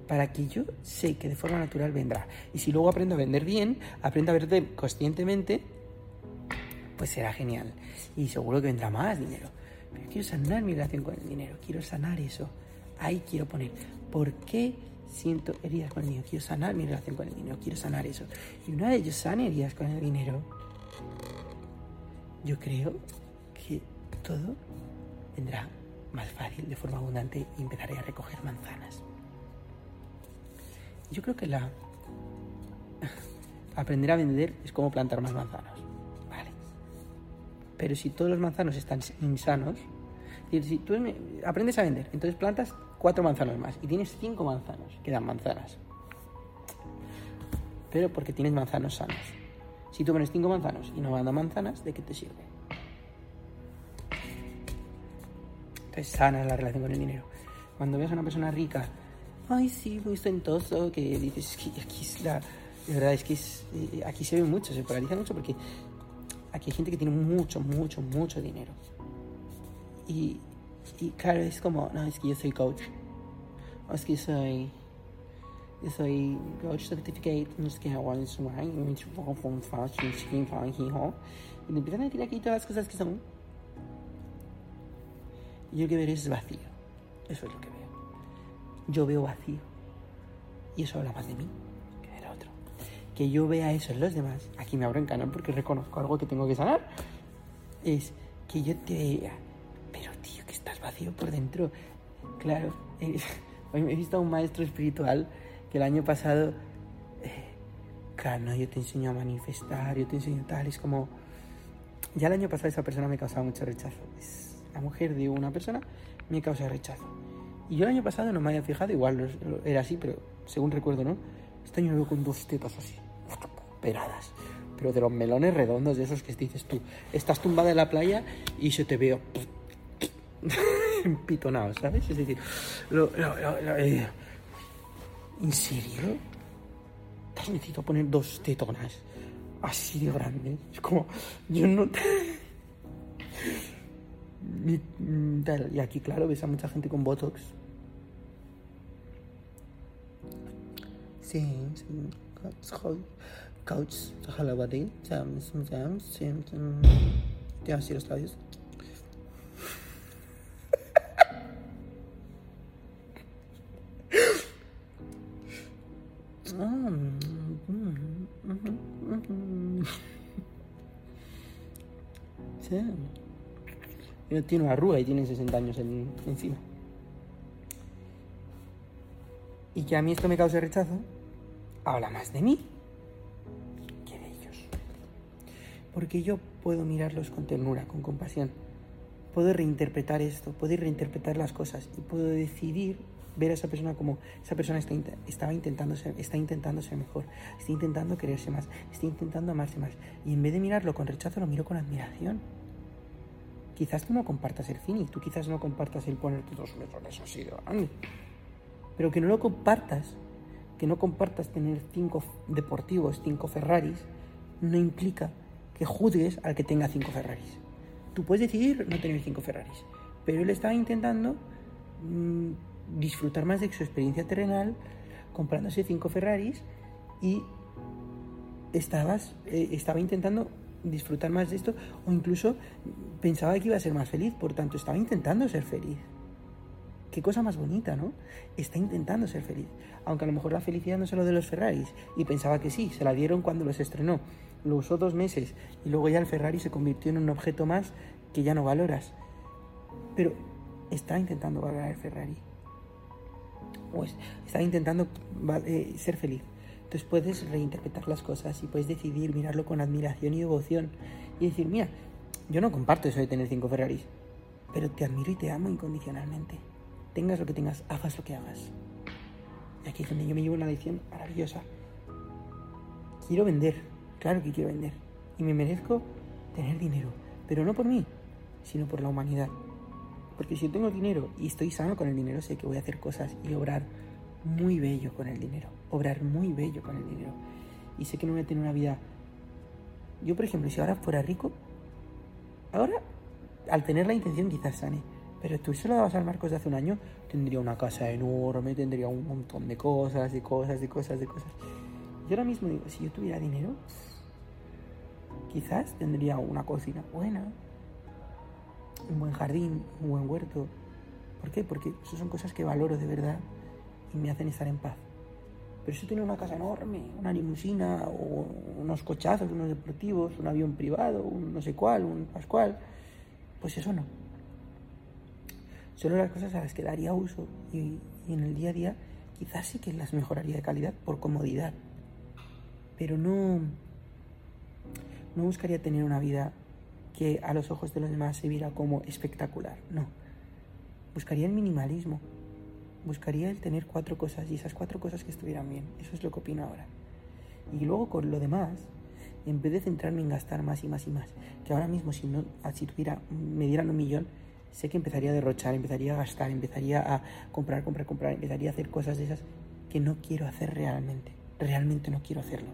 Para que yo sé que de forma natural vendrá. Y si luego aprendo a vender bien, aprendo a vender conscientemente, pues será genial. Y seguro que vendrá más dinero. Pero quiero sanar mi relación con el dinero. Quiero sanar eso. Ahí quiero poner. ¿Por qué siento heridas con el dinero, quiero sanar mi relación con el dinero, quiero sanar eso. Y una vez yo sane heridas con el dinero, yo creo que todo vendrá más fácil, de forma abundante, y empezaré a recoger manzanas. Yo creo que la aprender a vender es como plantar más manzanos, ¿vale? Pero si todos los manzanos están insanos, si tú aprendes a vender, entonces plantas cuatro manzanos más y tienes cinco manzanos, quedan manzanas. Pero porque tienes manzanos sanos. Si tú pones cinco manzanos y no mandas manzanas, ¿de qué te sirve? Entonces sana la relación con el dinero. Cuando ves a una persona rica, ay sí, muy ostentoso, que dices, que aquí es la... De verdad es que eh, aquí se ve mucho, se polariza mucho porque aquí hay gente que tiene mucho, mucho, mucho dinero. Y, y claro, es como, no, es que yo soy coach. O es que soy. Yo soy coach certificate, no sé qué, y me empiezan a decir aquí todas las cosas que son. Y yo lo que veo es vacío. Eso es lo que veo. Yo veo vacío. Y eso habla más de mí. Que yo vea eso en los demás. Aquí me abro en canal porque reconozco algo que tengo que sanar. Es que yo te vea vacío por dentro. Claro, hoy me he visto a un maestro espiritual que el año pasado, eh, claro, no, yo te enseño a manifestar, yo te enseño tal, es como, ya el año pasado esa persona me causaba mucho rechazo. Es la mujer de una persona me causa rechazo. Y yo el año pasado no me había fijado, igual era así, pero según recuerdo, ¿no? Este año veo con dos tetas así, operadas pero de los melones redondos, de esos que dices tú, estás tumbada en la playa y se te veo empitonado, ¿sabes? Es decir, eh, ¿en serio? ¿Te necesito poner dos tetonas así de grandes? Es como, yo no... y aquí, claro, ves a mucha gente con Botox. Sí, sí. Couch, jalabadí, jams, jams, jams, te así los labios. tiene una arruga y tiene 60 años encima. Y que a mí esto me cause rechazo, habla más de mí Porque yo puedo mirarlos con ternura, con compasión. Puedo reinterpretar esto, puedo reinterpretar las cosas y puedo decidir ver a esa persona como esa persona está, estaba intentando ser, está intentando ser mejor, está intentando quererse más, está intentando amarse más. Y en vez de mirarlo con rechazo, lo miro con admiración quizás tú no compartas el fin y tú quizás no compartas el ponerte dos metros así de grande. Pero que no lo compartas, que no compartas tener cinco deportivos, cinco Ferraris, no implica que juzgues al que tenga cinco Ferraris. Tú puedes decidir no tener cinco Ferraris, Pero él estaba intentando mm, disfrutar más de su experiencia terrenal, comprándose cinco Ferraris y estabas, eh, estaba intentando disfrutar más de esto o incluso pensaba que iba a ser más feliz, por tanto estaba intentando ser feliz. Qué cosa más bonita, ¿no? Está intentando ser feliz. Aunque a lo mejor la felicidad no es lo de los Ferraris. Y pensaba que sí, se la dieron cuando los estrenó. Lo usó dos meses y luego ya el Ferrari se convirtió en un objeto más que ya no valoras. Pero está intentando valorar el Ferrari. O está intentando eh, ser feliz. Entonces puedes reinterpretar las cosas y puedes decidir mirarlo con admiración y devoción y decir, mira, yo no comparto eso de tener cinco Ferraris, pero te admiro y te amo incondicionalmente. Tengas lo que tengas, hagas lo que hagas. Y aquí es donde yo me llevo una lección maravillosa. Quiero vender, claro que quiero vender. Y me merezco tener dinero, pero no por mí, sino por la humanidad. Porque si yo tengo dinero y estoy sano con el dinero, sé que voy a hacer cosas y obrar muy bello con el dinero. Obrar muy bello con el dinero. Y sé que no voy a tener una vida... Yo, por ejemplo, si ahora fuera rico, ahora, al tener la intención, quizás sane. Pero tú se lo dabas al Marcos de hace un año, tendría una casa enorme, tendría un montón de cosas, de cosas, de cosas, de cosas. Yo ahora mismo digo, si yo tuviera dinero, quizás tendría una cocina buena, un buen jardín, un buen huerto. ¿Por qué? Porque eso son cosas que valoro de verdad y me hacen estar en paz. Pero si tiene una casa enorme, una limusina, o unos cochazos, unos deportivos, un avión privado, un no sé cuál, un pascual, pues eso no. Solo las cosas a las que daría uso y, y en el día a día quizás sí que las mejoraría de calidad por comodidad. Pero no, no buscaría tener una vida que a los ojos de los demás se viera como espectacular, no. Buscaría el minimalismo, buscaría el tener cuatro cosas y esas cuatro cosas que estuvieran bien. Eso es lo que opino ahora. Y luego con lo demás, en vez de centrarme en gastar más y más y más, que ahora mismo si, no, si tuviera, me dieran un millón, sé que empezaría a derrochar, empezaría a gastar, empezaría a comprar, comprar, comprar, empezaría a hacer cosas de esas que no quiero hacer realmente. Realmente no quiero hacerlo.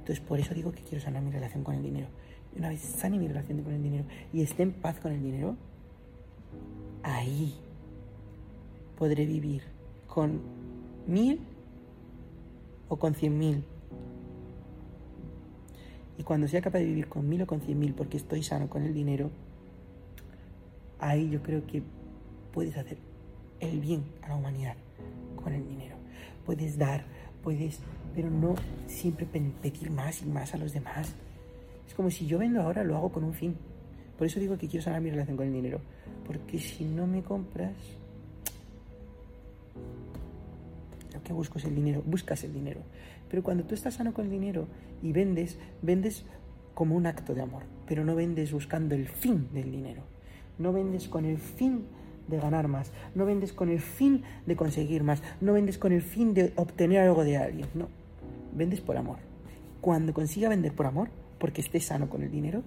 Entonces por eso digo que quiero sanar mi relación con el dinero. Y una vez sane mi relación con el dinero y esté en paz con el dinero, ahí podré vivir con mil o con cien mil. Y cuando sea capaz de vivir con mil o con cien mil porque estoy sano con el dinero, ahí yo creo que puedes hacer el bien a la humanidad con el dinero. Puedes dar, puedes, pero no siempre pedir más y más a los demás. Es como si yo vendo ahora, lo hago con un fin. Por eso digo que quiero sanar mi relación con el dinero. Porque si no me compras, lo que busco es el dinero, buscas el dinero. Pero cuando tú estás sano con el dinero y vendes, vendes como un acto de amor, pero no vendes buscando el fin del dinero. No vendes con el fin de ganar más, no vendes con el fin de conseguir más, no vendes con el fin de obtener algo de alguien, no. Vendes por amor. Cuando consiga vender por amor, porque esté sano con el dinero,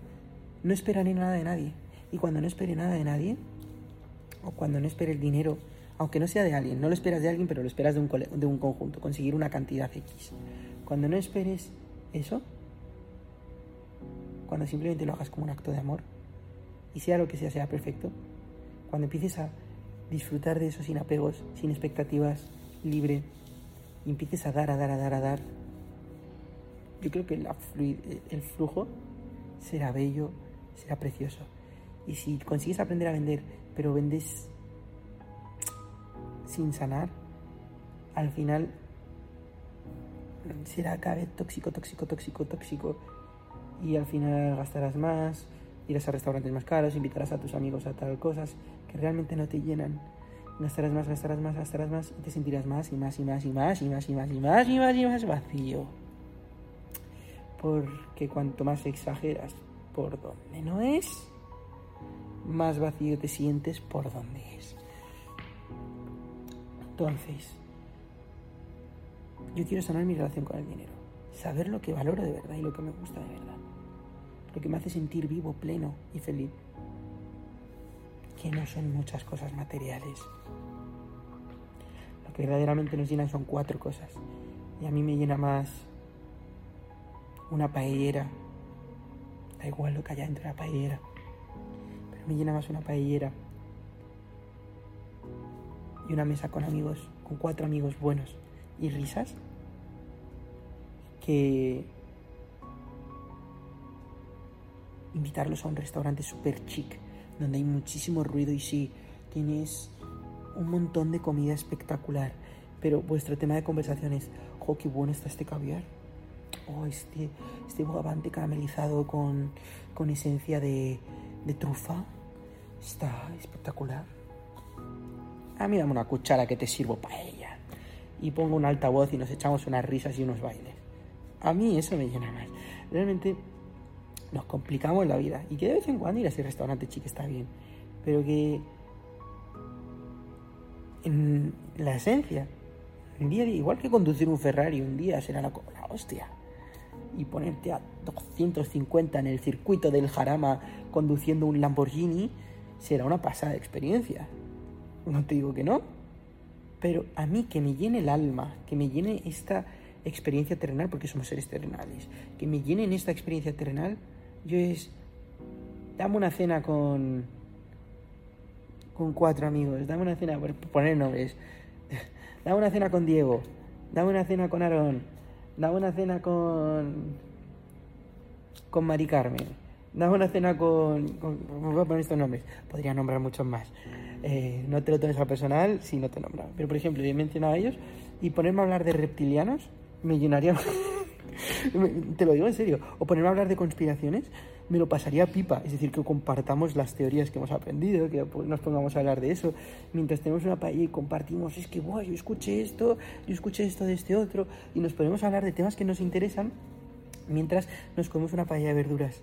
no esperaré nada de nadie. Y cuando no espere nada de nadie, o cuando no espere el dinero aunque no sea de alguien, no lo esperas de alguien, pero lo esperas de un, de un conjunto, conseguir una cantidad X. Cuando no esperes eso, cuando simplemente lo hagas como un acto de amor, y sea lo que sea, sea perfecto, cuando empieces a disfrutar de eso sin apegos, sin expectativas, libre, y empieces a dar, a dar, a dar, a dar, yo creo que el flujo será bello, será precioso. Y si consigues aprender a vender, pero vendes sin sanar, al final será cada vez tóxico, tóxico, tóxico, tóxico. Y al final gastarás más, irás a restaurantes más caros, invitarás a tus amigos a tal cosas que realmente no te llenan. Gastarás más, gastarás más, gastarás más y te sentirás más y más y más y más y más y más y más y más y más vacío. Porque cuanto más exageras por donde no es, más vacío te sientes por donde es. Entonces, yo quiero sanar mi relación con el dinero, saber lo que valoro de verdad y lo que me gusta de verdad, lo que me hace sentir vivo, pleno y feliz, que no son muchas cosas materiales. Lo que verdaderamente nos llenan son cuatro cosas, y a mí me llena más una paellera, da igual lo que haya dentro de la paellera, pero me llena más una paellera. Y una mesa con amigos, con cuatro amigos buenos. Y risas, que invitarlos a un restaurante súper chic, donde hay muchísimo ruido y sí, tienes un montón de comida espectacular, pero vuestro tema de conversación es, ¡oh, qué bueno está este caviar! ¡Oh, este, este bogavante caramelizado con, con esencia de, de trufa! Está espectacular. A mí dame una cuchara que te sirvo para ella. Y pongo un altavoz y nos echamos unas risas y unos bailes. A mí eso me llena más. Realmente nos complicamos la vida. Y que de vez en cuando ir a ese restaurante chique está bien. Pero que en la esencia, un día, igual que conducir un Ferrari un día será la, la hostia. Y ponerte a 250 en el circuito del Jarama conduciendo un Lamborghini será una pasada experiencia. No te digo que no. Pero a mí que me llene el alma, que me llene esta experiencia terrenal, porque somos seres terrenales, que me llene en esta experiencia terrenal, yo es, dame una cena con, con cuatro amigos, dame una cena, por poner nombres, dame una cena con Diego, dame una cena con Aarón, dame una cena con, con Mari Carmen, dame una cena con, con, voy a poner estos nombres, podría nombrar muchos más. Eh, no te lo tomes a personal si no te nombra. Pero por ejemplo, yo he mencionado a ellos y ponerme a hablar de reptilianos me llenaría Te lo digo en serio. O ponerme a hablar de conspiraciones, me lo pasaría pipa. Es decir, que compartamos las teorías que hemos aprendido, que nos pongamos a hablar de eso. Mientras tenemos una paella y compartimos, es que, wow, yo escuché esto, yo escuché esto de este otro, y nos ponemos hablar de temas que nos interesan mientras nos comemos una paella de verduras.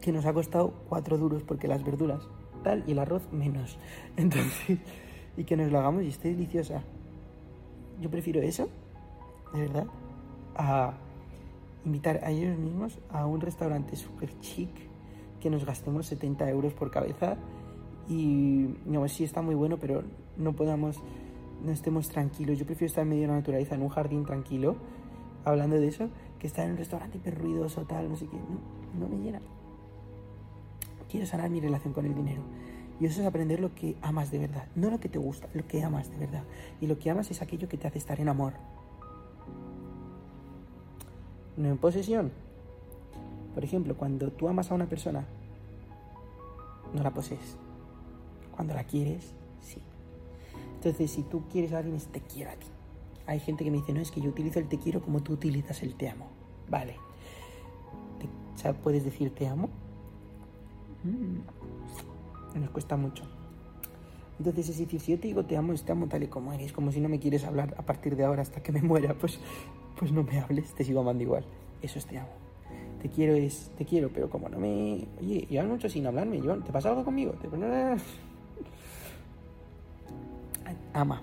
Que nos ha costado cuatro duros porque las verduras tal y el arroz menos. Entonces, y que nos lo hagamos y esté deliciosa. Yo prefiero eso, de verdad, a invitar a ellos mismos a un restaurante súper chic que nos gastemos 70 euros por cabeza y no, sí está muy bueno, pero no podamos, no estemos tranquilos. Yo prefiero estar en medio de la naturaleza, en un jardín tranquilo, hablando de eso, que estar en un restaurante hiper ruidoso, tal, no sé qué. No, no me llena. Quiero sanar mi relación con el dinero. Y eso es aprender lo que amas de verdad, no lo que te gusta, lo que amas de verdad. Y lo que amas es aquello que te hace estar en amor, no en posesión. Por ejemplo, cuando tú amas a una persona, no la posees. Cuando la quieres, sí. Entonces, si tú quieres a alguien, es te quiero a ti. Hay gente que me dice, no, es que yo utilizo el te quiero como tú utilizas el te amo. Vale. Te, ¿Puedes decir te amo? Mm. Nos cuesta mucho. Entonces es decir, si yo te digo te amo, te amo tal y como eres, como si no me quieres hablar a partir de ahora hasta que me muera, pues pues no me hables, te sigo amando igual. Eso es te amo. Te quiero es, te quiero, pero como no me... Oye, llevan mucho sin hablarme, ¿te pasa algo conmigo? ¿Te... Ama.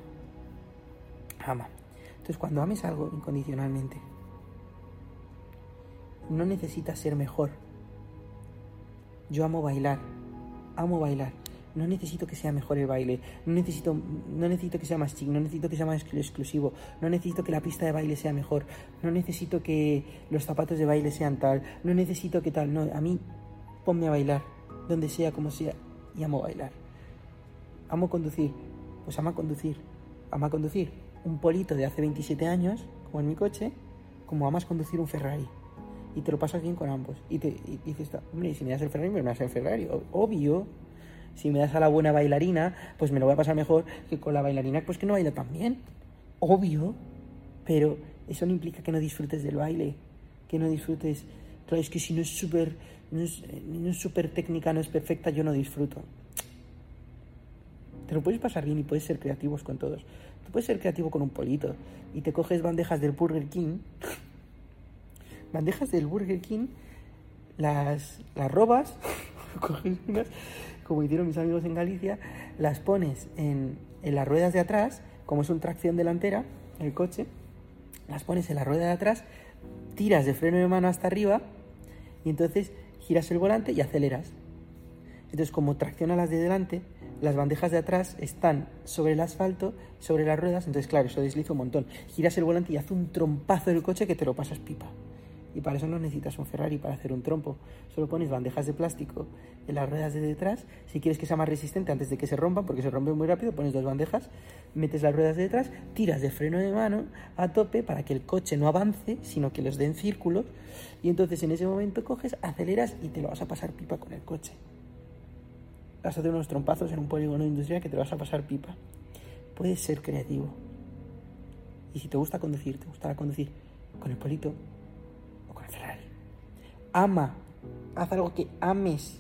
Ama. Entonces, cuando ames algo incondicionalmente, no necesitas ser mejor. Yo amo bailar. Amo bailar no necesito que sea mejor el baile, no necesito, no necesito que sea más chic, no necesito que sea más exclusivo, no necesito que la pista de baile sea mejor, no necesito que los zapatos de baile sean tal, no necesito que tal, no, a mí ponme a bailar, donde sea, como sea, y amo bailar. Amo conducir, pues amo conducir, amo conducir. Un polito de hace 27 años, como en mi coche, como amas conducir un Ferrari. Y te lo pasas bien con ambos. Y, te, dices, hombre, si me das el Ferrari, me das el Ferrari. Obvio, si me das a la buena bailarina, pues me lo voy a pasar mejor que con la bailarina pues que no baila tan bien. Obvio, pero eso no implica que no disfrutes del baile, que no disfrutes... Claro, es que si no es súper no es, no es técnica, no es perfecta, yo no disfruto. Te lo puedes pasar bien y puedes ser creativos con todos. Tú puedes ser creativo con un polito y te coges bandejas del Burger King, bandejas del Burger King, las, las robas, coges unas como hicieron mis amigos en Galicia, las pones en, las ruedas de atrás, como es un tracción delantera, el coche, las pones en la rueda de atrás, tiras de freno de mano hasta arriba y entonces giras el volante y aceleras. Entonces, como tracciona las de delante, las bandejas de atrás están sobre el asfalto, sobre las ruedas, entonces claro, eso desliza un montón. Giras el volante y hace un trompazo del coche que te lo pasas pipa. Y para eso no necesitas un Ferrari para hacer un trompo. Solo pones bandejas de plástico en las ruedas de detrás. Si quieres que sea más resistente antes de que se rompan, porque se rompen muy rápido, pones dos bandejas, metes las ruedas de detrás, tiras de freno de mano a tope para que el coche no avance, sino que los dé en círculos. Y entonces en ese momento coges, aceleras y te lo vas a pasar pipa con el coche. Vas a hacer unos trompazos en un polígono industrial que te vas a pasar pipa. Puedes ser creativo. Y si te gusta conducir, te gustará conducir con el Polito Ama, haz algo que ames,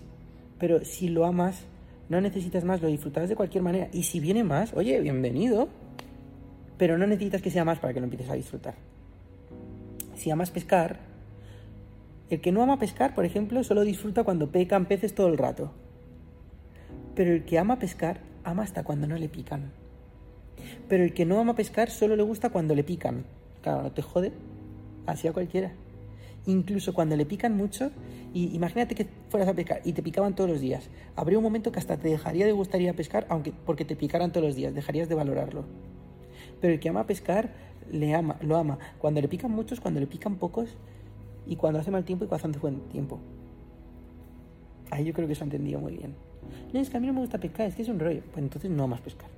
pero si lo amas, no necesitas más, lo disfrutarás de cualquier manera. Y si viene más, oye, bienvenido, pero no necesitas que sea más para que lo empieces a disfrutar. Si amas pescar, el que no ama pescar, por ejemplo, solo disfruta cuando pecan peces todo el rato. Pero el que ama pescar, ama hasta cuando no le pican. Pero el que no ama pescar solo le gusta cuando le pican. Claro, no te jode. Así a cualquiera. Incluso cuando le pican mucho, y imagínate que fueras a pescar y te picaban todos los días. Habría un momento que hasta te dejaría de gustar ir a pescar, aunque porque te picaran todos los días, dejarías de valorarlo. Pero el que ama pescar, le ama, lo ama. Cuando le pican muchos, cuando le pican pocos, y cuando hace mal tiempo y cuando hace buen tiempo. Ahí yo creo que se ha entendido muy bien. No, es que a mí no me gusta pescar, es que es un rollo. Pues entonces no amas pescar.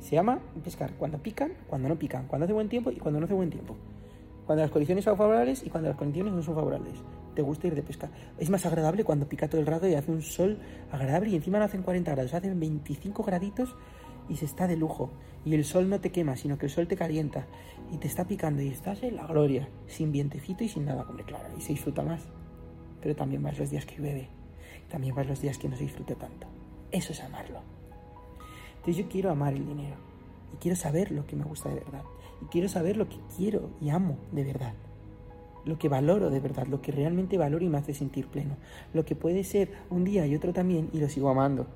Se llama pescar cuando pican, cuando no pican, cuando hace buen tiempo y cuando no hace buen tiempo. Cuando las condiciones son favorables y cuando las condiciones no son favorables. Te gusta ir de pesca. Es más agradable cuando pica todo el rato y hace un sol agradable y encima no hacen 40 grados, hacen 25 graditos y se está de lujo. Y el sol no te quema, sino que el sol te calienta y te está picando y estás en la gloria, sin vientecito y sin nada. Hombre, claro, y se disfruta más. Pero también más los días que llueve, también más los días que no se disfrute tanto. Eso es amarlo. Entonces yo quiero amar el dinero y quiero saber lo que me gusta de verdad y quiero saber lo que quiero y amo de verdad. Lo que valoro de verdad, lo que realmente valoro y me hace sentir pleno. Lo que puede ser un día y otro también y lo sigo amando.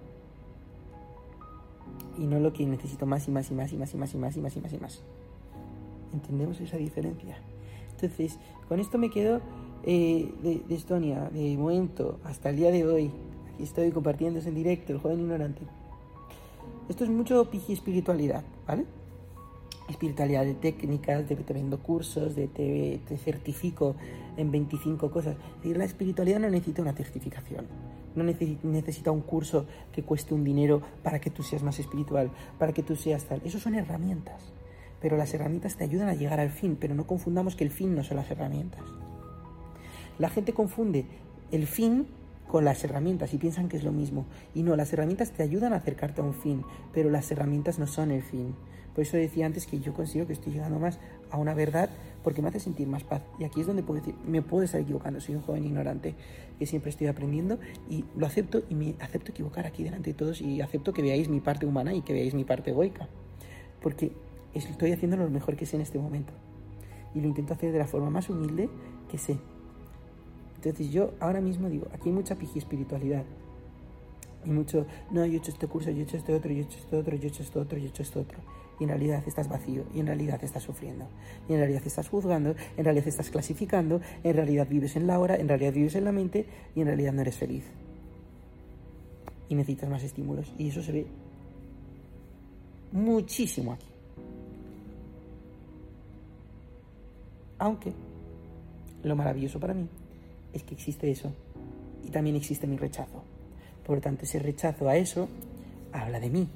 Y no lo que necesito más y más y más y más y más y más y más y más y más. ¿Entendemos esa diferencia? Entonces, con esto me quedo eh, de, de Estonia, de momento, hasta el día de hoy. Aquí estoy compartiéndose en directo, el joven ignorante. Esto es mucho piji espiritualidad, ¿vale? Espiritualidad de técnicas, de te vendo cursos, de te, te certifico en 25 cosas. Decir, la espiritualidad no necesita una certificación. No necesita un curso que cueste un dinero para que tú seas más espiritual, para que tú seas tal. Eso son herramientas. Pero las herramientas te ayudan a llegar al fin, pero no confundamos que el fin no son las herramientas. La gente confunde el fin con las herramientas y piensan que es lo mismo. Y no, las herramientas te ayudan a acercarte a un fin, pero las herramientas no son el fin. Por eso decía antes que yo considero que estoy llegando más a una verdad porque me hace sentir más paz. Y aquí es donde puedo decir, me puedo estar equivocando, soy un joven ignorante que siempre estoy aprendiendo y lo acepto y me acepto equivocar aquí delante de todos y acepto que veáis mi parte humana y que veáis mi parte egoica. Porque estoy haciendo lo mejor que sé en este momento. Y lo intento hacer de la forma más humilde que sé. Entonces yo ahora mismo digo, aquí hay mucha piji espiritualidad. Y mucho, no, yo he hecho este curso, yo he hecho este otro, yo he hecho este otro, yo he hecho esto otro, yo he hecho esto otro. Y en realidad estás vacío, y en realidad estás sufriendo, y en realidad estás juzgando, en realidad estás clasificando, en realidad vives en la hora, en realidad vives en la mente, y en realidad no eres feliz. Y necesitas más estímulos. Y eso se ve muchísimo aquí. Aunque lo maravilloso para mí es que existe eso y también existe mi rechazo. Por tanto, ese rechazo a eso habla de mí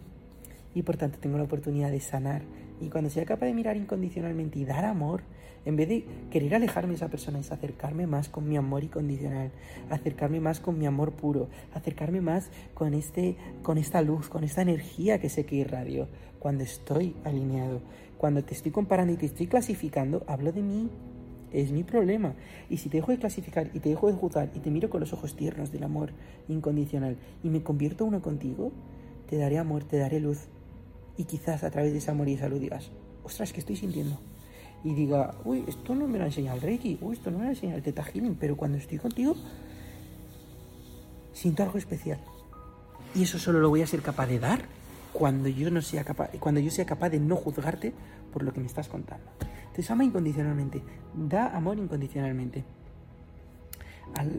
y por tanto tengo la oportunidad de sanar. Y cuando sea capaz de mirar incondicionalmente y dar amor, en vez de querer alejarme de esa persona, es acercarme más con mi amor incondicional, acercarme más con mi amor puro, acercarme más con, este, con esta luz, con esta energía que sé que irradio. Cuando estoy alineado, cuando te estoy comparando y te estoy clasificando, hablo de mí, es mi problema. Y si te dejo de clasificar y te dejo de juzgar y te miro con los ojos tiernos del amor incondicional y me convierto uno contigo, te daré amor, te daré luz. Y quizás a través de ese amor y esa luz digas, ostras, ¿qué estoy sintiendo? Y diga, uy, esto no me lo ha enseñado el Reiki, uy, esto no me lo ha enseñado el Teta Healing, pero cuando estoy contigo, siento algo especial. Y eso solo lo voy a ser capaz de dar cuando yo no sea capaz, cuando yo sea capaz de no juzgarte por lo que me estás contando. Te ama incondicionalmente, da amor incondicionalmente.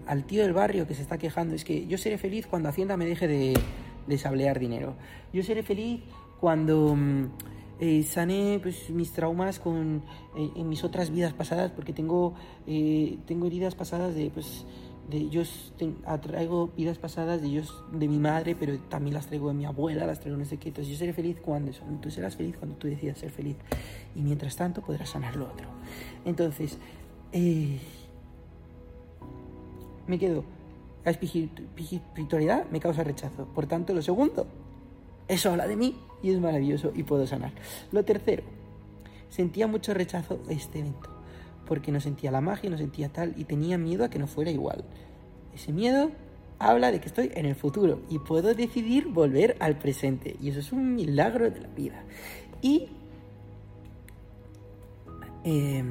Al, tío del barrio que se está quejando, es que yo seré feliz cuando Hacienda me deje de, de sablear dinero. Yo seré feliz cuando mm, eh, sané pues, mis traumas con, eh, en mis otras vidas pasadas, porque tengo, eh, tengo heridas pasadas de, pues, de yo traigo vidas pasadas de yo de mi madre, pero también las traigo de mi abuela, las traigo no sé qué. Entonces yo seré feliz cuando eso. Tú serás feliz cuando tú decidas ser feliz. Y mientras tanto podrás sanar lo otro. Entonces, me quedo. La espiritualidad me causa rechazo. Por tanto, lo segundo, eso habla de mí y es maravilloso y puedo sanar. Lo tercero, sentía mucho rechazo este evento, porque no sentía la magia, no sentía tal y tenía miedo a que no fuera igual. Ese miedo habla de que estoy en el futuro y puedo decidir volver al presente y eso es un milagro de la vida. Y eh,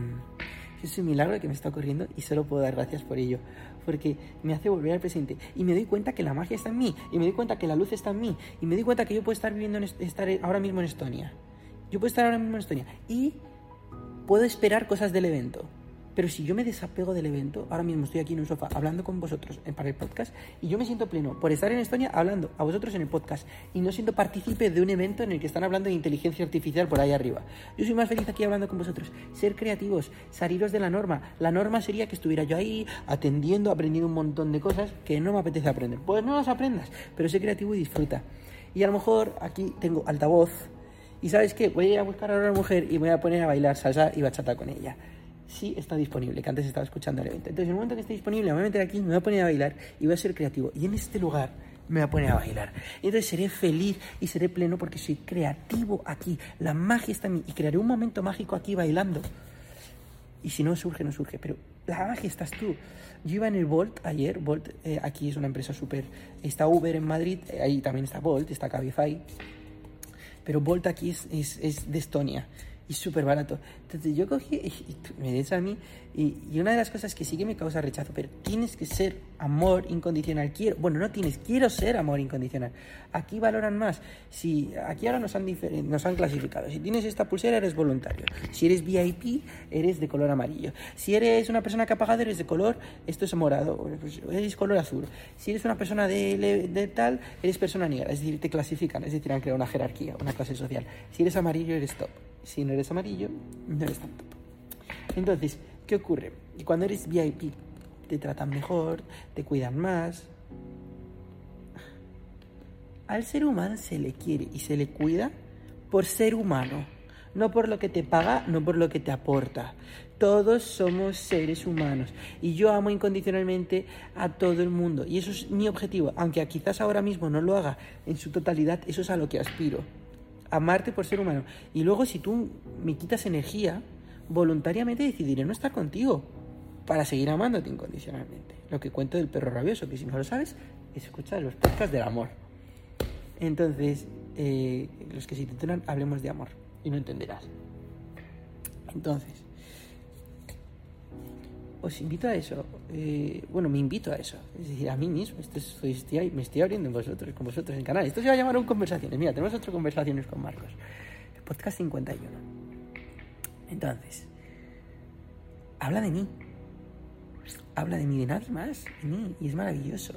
es un milagro que me está ocurriendo y solo puedo dar gracias por ello porque me hace volver al presente y me doy cuenta que la magia está en mí y me doy cuenta que la luz está en mí y me doy cuenta que yo puedo estar viviendo en estar ahora mismo en Estonia. Yo puedo estar ahora mismo en Estonia y puedo esperar cosas del evento. Pero si yo me desapego del evento, ahora mismo estoy aquí en un sofá hablando con vosotros para el podcast y yo me siento pleno por estar en Estonia hablando a vosotros en el podcast y no siendo partícipe de un evento en el que están hablando de inteligencia artificial por ahí arriba. Yo soy más feliz aquí hablando con vosotros. Ser creativos, saliros de la norma. La norma sería que estuviera yo ahí atendiendo, aprendiendo un montón de cosas que no me apetece aprender. Pues no las aprendas, pero sé creativo y disfruta. Y a lo mejor aquí tengo altavoz y sabes qué, voy a ir a buscar a una mujer y me voy a poner a bailar salsa y bachata con ella sí está disponible, que antes estaba escuchando el evento. Entonces, en el momento que esté disponible, me voy a meter aquí, me voy a poner a bailar y voy a ser creativo. Y en este lugar me voy a poner a bailar. Y entonces seré feliz y seré pleno porque soy creativo aquí. La magia está en mí y crearé un momento mágico aquí bailando. Y si no surge, no surge. Pero la magia estás tú. Yo iba en el Volt ayer. Volt eh, aquí es una empresa súper. Está Uber en Madrid, eh, ahí también está Volt, está Cabify. Pero Volt aquí es, es, es de Estonia y súper barato. Entonces yo cogí y, me des a mí y, una de las cosas que sí que me causa rechazo, pero tienes que ser amor incondicional. Quiero, bueno, no tienes, quiero ser amor incondicional. Aquí valoran más. Si aquí ahora nos han, nos han clasificado. Si tienes esta pulsera eres voluntario. Si eres VIP eres de color amarillo. Si eres una persona que ha pagado eres de color, esto es morado, pues eres color azul. Si eres una persona de, de tal, eres persona negra. Es decir, te clasifican, es decir, han creado una jerarquía, una clase social. Si eres amarillo eres top. Si no eres amarillo, no eres top. Entonces, ¿qué ocurre? Y cuando eres VIP, te tratan mejor, te cuidan más. Al ser humano se le quiere y se le cuida por ser humano, no por lo que te paga, no por lo que te aporta. Todos somos seres humanos y yo amo incondicionalmente a todo el mundo y eso es mi objetivo, aunque quizás ahora mismo no lo haga en su totalidad, eso es a lo que aspiro amarte por ser humano. Y luego si tú me quitas energía, voluntariamente decidiré no estar contigo para seguir amándote incondicionalmente. Lo que cuento del perro rabioso, que si no lo sabes, escucha los podcasts del amor. Entonces, eh, los que se titulan Hablemos de amor y no entenderás. Entonces, os invito a eso. Eh, bueno, me invito a eso. Es decir, a mí mismo. estoy, me estoy abriendo en vosotros, con vosotros en canal. Esto se va a llamar un conversaciones. Mira, tenemos otras conversaciones con Marcos. El podcast 51. Entonces, habla de mí. Habla de mí, de nadie más. De mí. Y es maravilloso.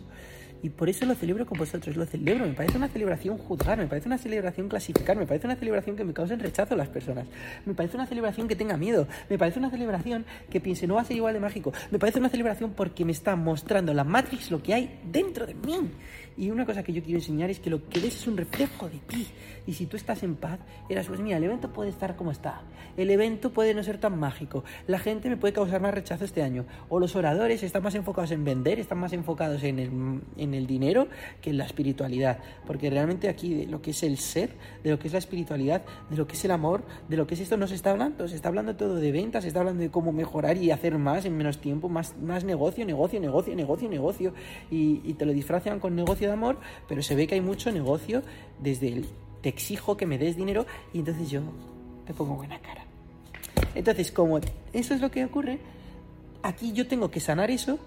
Y por eso lo celebro con vosotros, lo celebro. Me parece una celebración juzgar, me parece una celebración clasificar, me parece una celebración que me causen rechazo a las personas. Me parece una celebración que tenga miedo, me parece una celebración que piense no va a ser igual de mágico. Me parece una celebración porque me está mostrando la Matrix lo que hay dentro de mí. Y una cosa que yo quiero enseñar es que lo que ves es un reflejo de ti. Y si tú estás en paz, eras pues mira, el evento puede estar como está. El evento puede no ser tan mágico. La gente me puede causar más rechazo este año. O los oradores están más enfocados en vender, están más enfocados en el, en el dinero que en la espiritualidad. Porque realmente aquí de lo que es el ser, de lo que es la espiritualidad, de lo que es el amor, de lo que es esto, no se está hablando. Se está hablando todo de ventas, se está hablando de cómo mejorar y hacer más en menos tiempo, más, más negocio, negocio, negocio, negocio, negocio. Y, y te lo disfrazan con negocio de amor, pero se ve que hay mucho negocio desde el te exijo que me des dinero y entonces yo te pongo buena cara. Entonces, como eso es lo que ocurre, aquí yo tengo que sanar eso,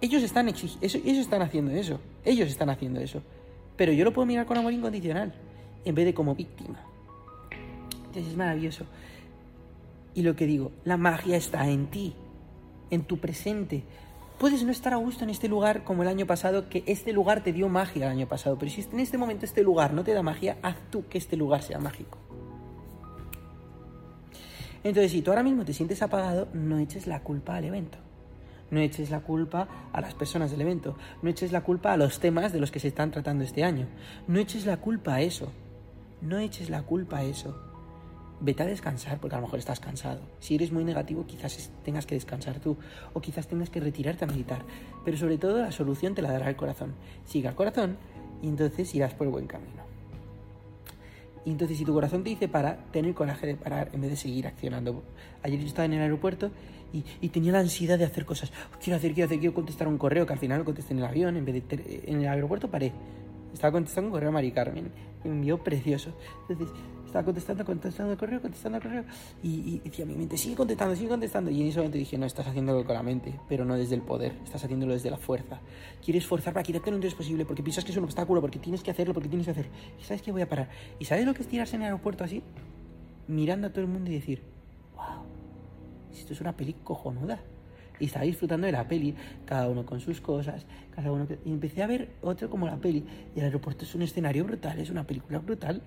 ellos están, ellos están haciendo eso, ellos están haciendo eso, pero yo lo puedo mirar con amor incondicional, en vez de como víctima. Entonces es maravilloso. Y lo que digo, la magia está en ti, en tu presente. Puedes no estar a gusto en este lugar como el año pasado, que este lugar te dio magia el año pasado, pero si en este momento este lugar no te da magia, haz tú que este lugar sea mágico. Entonces, si tú ahora mismo te sientes apagado, no eches la culpa al evento. No eches la culpa a las personas del evento. No eches la culpa a los temas de los que se están tratando este año. No eches la culpa a eso. No eches la culpa a eso. Vete a descansar porque a lo mejor estás cansado. Si eres muy negativo, quizás tengas que descansar tú. O quizás tengas que retirarte a meditar. Pero sobre todo la solución te la dará el corazón. Siga el corazón y entonces irás por el buen camino. Y entonces si tu corazón te dice para, ten el coraje de parar en vez de seguir accionando. Ayer yo estaba en el aeropuerto y, tenía la ansiedad de hacer cosas. Quiero hacer, quiero hacer, quiero contestar un correo que al final lo contesté en el avión, en vez de en el aeropuerto paré. Estaba contestando un correo a Mari Carmen, me envió precioso. Entonces, estaba contestando, contestando el correo, contestando el correo. Y, decía a mi mente, sigue contestando, sigue contestando. Y en ese momento dije, no, estás haciéndolo con la mente, pero no desde el poder, estás haciéndolo desde la fuerza. Quieres forzar para quitarte lo antes posible, porque piensas que es un obstáculo, porque tienes que hacerlo, porque tienes que hacer. Y sabes que voy a parar. ¿Y sabes lo que es tirarse en el aeropuerto así? Mirando a todo el mundo y decir, wow, esto es una peli cojonuda y estaba disfrutando de la peli, cada uno con sus cosas, cada uno y empecé a ver otro como la peli y el aeropuerto es un escenario brutal, es una película brutal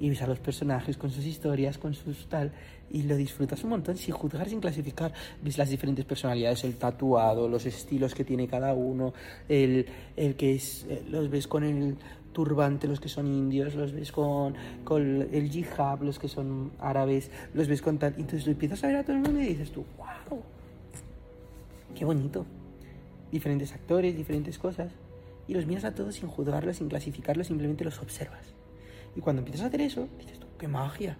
y ves a los personajes con sus historias, con sus tal y lo disfrutas un montón sin juzgar, sin clasificar, ves las diferentes personalidades, el tatuado, los estilos que tiene cada uno, el, el que es, eh, los ves con el turbante, los que son indios, los ves con, con el jihad, los que son árabes, los ves con tal. Entonces lo empiezas a ver a todo el mundo y dices tú, wow, Qué bonito. Diferentes actores, diferentes cosas. Y los miras a todos sin juzgarlos, sin clasificarlos, simplemente los observas. Y cuando empiezas a hacer eso, dices tú, qué magia.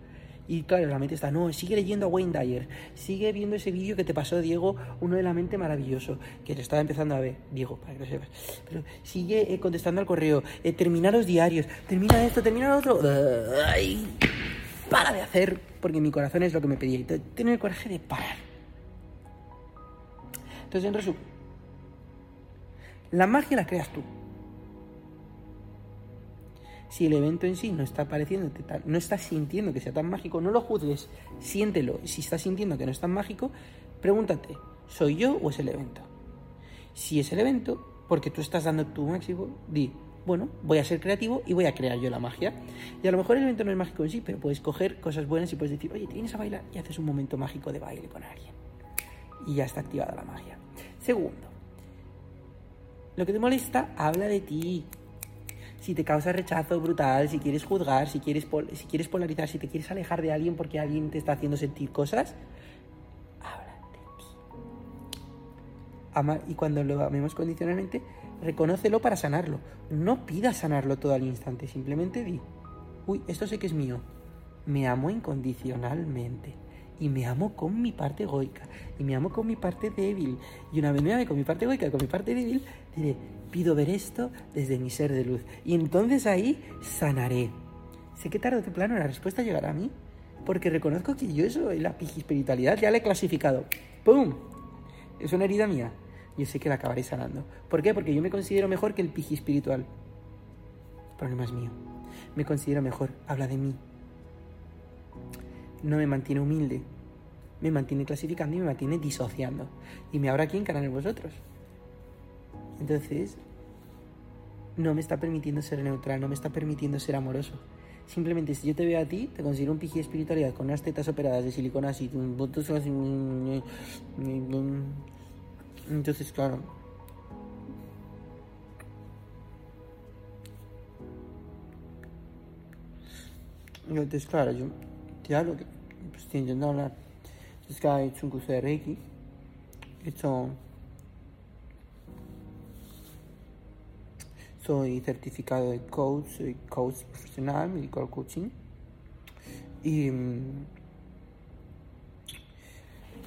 Y claro, la mente está, no, sigue leyendo a Wayne Dyer, sigue viendo ese vídeo que te pasó Diego, uno de la mente maravilloso, que te estaba empezando a ver, Diego, para que lo sepas. Pero sigue eh, contestando al correo, eh, termina los diarios, termina esto, termina lo otro. Ay, para de hacer, porque mi corazón es lo que me pedía. Y tener el coraje de parar entonces, en resumen, la magia la creas tú. Si el evento en sí no está pareciendo, no estás sintiendo que sea tan mágico, no lo juzgues, siéntelo. Si estás sintiendo que no es tan mágico, pregúntate, ¿soy yo o es el evento? Si es el evento, porque tú estás dando tu máximo, di, bueno, voy a ser creativo y voy a crear yo la magia. Y a lo mejor el evento no es mágico en sí, pero puedes coger cosas buenas y puedes decir, oye, te vienes a bailar y haces un momento mágico de baile con alguien. Y ya está activada la magia. Segundo, lo que te molesta, habla de ti. Si te causa rechazo brutal, si quieres juzgar, si quieres, si quieres polarizar, si te quieres alejar de alguien porque alguien te está haciendo sentir cosas, habla de ti. y cuando lo amemos condicionalmente, reconócelo para sanarlo. No pidas sanarlo todo al instante, simplemente di, uy, esto sé que es mío. Me amo incondicionalmente y me amo con mi parte egoica y me amo con mi parte débil. Y una vez me ame con mi parte egoica con mi parte débil, diré, pido ver esto desde mi ser de luz. Y entonces ahí sanaré. Sé que tarde o temprano la respuesta llegará a mí, porque reconozco que yo soy la espiritualidad, ya la he clasificado. ¡Pum! Es una herida mía. Yo sé que la acabaré sanando. ¿Por qué? Porque yo me considero mejor que el piji espiritual. El problema es mío. Me considero mejor. Habla de mí no me mantiene humilde, me mantiene clasificando y me mantiene disociando. Y me habrá aquí encarar en vosotros. Entonces, no me está permitiendo ser neutral, no me está permitiendo ser amoroso. Simplemente si yo te veo a ti, te considero un piji de espiritualidad con unas tetas operadas de silicona así, entonces claro. Entonces claro, yo lo que pues, estoy intentando hablar. Es un de Reiki. Soy certificado de coach, soy coach profesional, medical coaching. Y. Mm,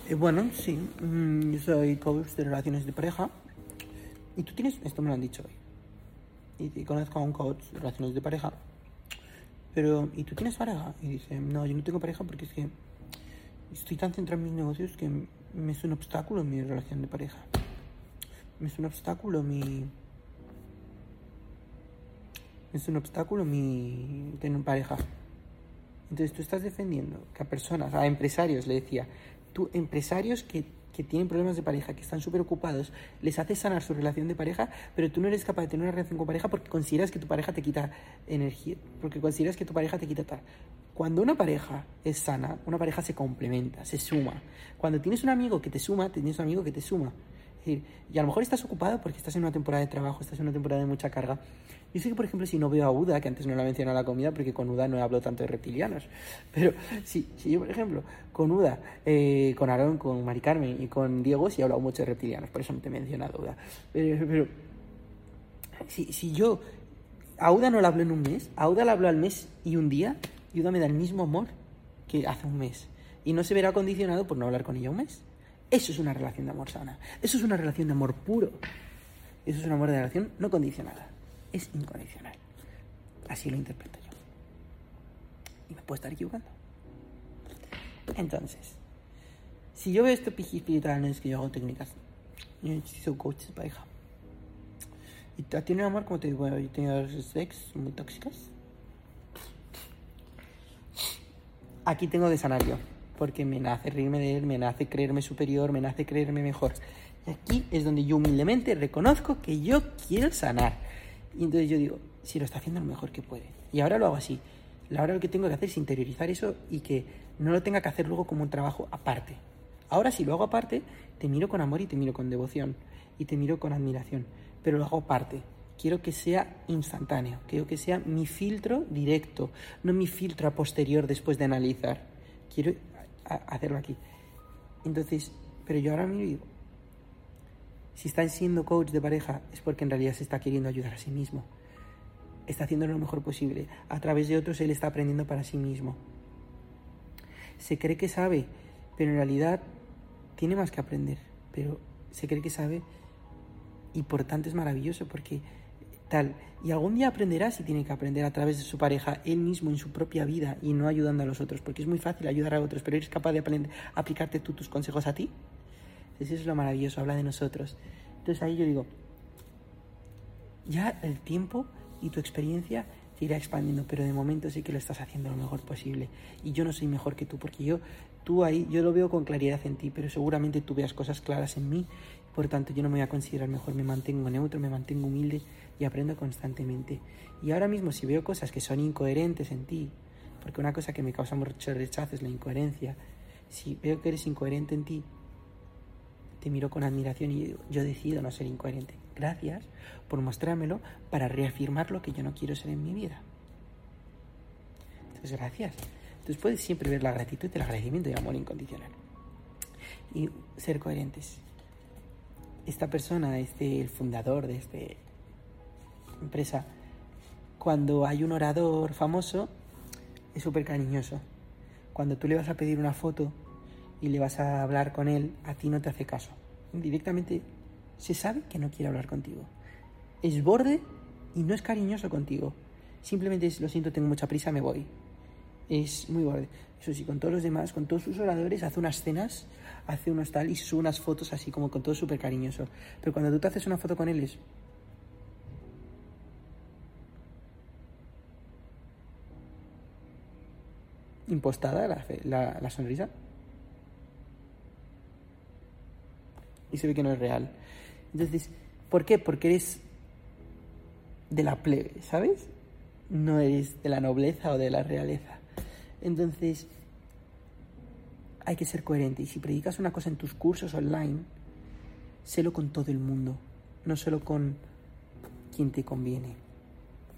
y bueno, sí, mm, yo soy coach de relaciones de pareja. Y tú tienes, esto me lo han dicho hoy. Y conozco a un coach de relaciones de pareja pero, ¿y tú tienes pareja? Y dice, no, yo no tengo pareja porque es que estoy tan centrado en mis negocios que me es un obstáculo mi relación de pareja. Me es un obstáculo mi... Es un obstáculo mi tener pareja. Entonces tú estás defendiendo que a personas, a empresarios, le decía, tú, empresarios que, que tienen problemas de pareja, que están súper ocupados, les haces sanar su relación de pareja, pero tú no eres capaz de tener una relación con pareja porque consideras que tu pareja te quita energía, porque consideras que tu pareja te quita tal. Cuando una pareja es sana, una pareja se complementa, se suma. Cuando tienes un amigo que te suma, tienes un amigo que te suma. Y a lo mejor estás ocupado porque estás en una temporada de trabajo, estás en una temporada de mucha carga. Yo sé que, por ejemplo, si no veo a Uda, que antes no la mencionado la comida, porque con Uda no hablo tanto de reptilianos, pero si, si yo, por ejemplo, con Uda, eh, con Aaron, con Mari Carmen y con Diego, sí he hablado mucho de reptilianos, por eso no te he mencionado Uda. Pero, pero si, si yo a Uda no la hablo en un mes, a Uda la hablo al mes y un día, y Uda me da el mismo amor que hace un mes. Y no se verá condicionado por no hablar con ella un mes. Eso es una relación de amor sana. Eso es una relación de amor puro. Eso es un amor de relación no condicionada. Es incondicional. Así lo interpreto yo. Y me puedo estar equivocando. Entonces, si yo veo esto piji espiritual, no es que yo hago técnicas. Yo soy coach de pareja. Y tiene amor, como te digo, yo tengo sex muy tóxicas. Aquí tengo que sanar yo porque me nace reírme de él, me nace creerme superior, me nace creerme mejor. Y aquí es donde yo humildemente reconozco que yo quiero sanar. Y entonces yo digo, si lo está haciendo lo mejor que puede. Y ahora lo hago así. Ahora lo que tengo que hacer es interiorizar eso y que no lo tenga que hacer luego como un trabajo aparte. Ahora si lo hago aparte, te miro con amor y te miro con devoción y te miro con admiración, pero lo hago aparte. Quiero que sea instantáneo, quiero que sea mi filtro directo, no mi filtro a posterior después de analizar. Quiero hacerlo aquí. Entonces, pero yo ahora miro digo, si está siendo coach de pareja es porque en realidad se está queriendo ayudar a sí mismo. Está haciendo lo mejor posible. A través de otros él está aprendiendo para sí mismo. Se cree que sabe, pero en realidad tiene más que aprender. Pero se cree que sabe y por tanto es maravilloso porque y algún día aprenderá si tiene que aprender a través de su pareja, él mismo en su propia vida y no ayudando a los otros, porque es muy fácil ayudar a otros, pero eres capaz de aprender, aplicarte tú tus consejos a ti. Entonces eso es lo maravilloso, habla de nosotros. Entonces ahí yo digo, ya el tiempo y tu experiencia te irá expandiendo, pero de momento sí que lo estás haciendo lo mejor posible. Y yo no soy mejor que tú, porque yo, tú ahí, yo lo veo con claridad en ti, pero seguramente tú veas cosas claras en mí, por tanto yo no me voy a considerar mejor, me mantengo neutro, me mantengo humilde y aprendo constantemente. Y ahora mismo si veo cosas que son incoherentes en ti, porque una cosa que me causa mucho rechazo es la incoherencia, si veo que eres incoherente en ti, te miro con admiración y yo decido no ser incoherente. Gracias por mostrármelo para reafirmar lo que yo no quiero ser en mi vida. Entonces, gracias. Entonces puedes siempre ver la gratitud, el agradecimiento y el amor incondicional. Y ser coherentes. Esta persona, este, el fundador de esta empresa, cuando hay un orador famoso, es súper cariñoso. Cuando tú le vas a pedir una foto y le vas a hablar con él, a ti no te hace caso. Directamente se sabe que no quiere hablar contigo. Es borde y no es cariñoso contigo. Simplemente es, lo siento, tengo mucha prisa, me voy. Es muy borde. Eso sí, con todos los demás, con todos sus oradores, hace unas cenas, hace unos tal y sube unas fotos así como con todo súper cariñoso. Pero cuando tú te haces una foto con él es... Impostada la, la, sonrisa. Y se ve que no es real. Entonces, ¿por qué? Porque eres de la plebe, ¿sabes? No eres de la nobleza o de la realeza. Entonces, hay que ser coherente. Y si predicas una cosa en tus cursos online, sélo con todo el mundo, no solo con quien te conviene.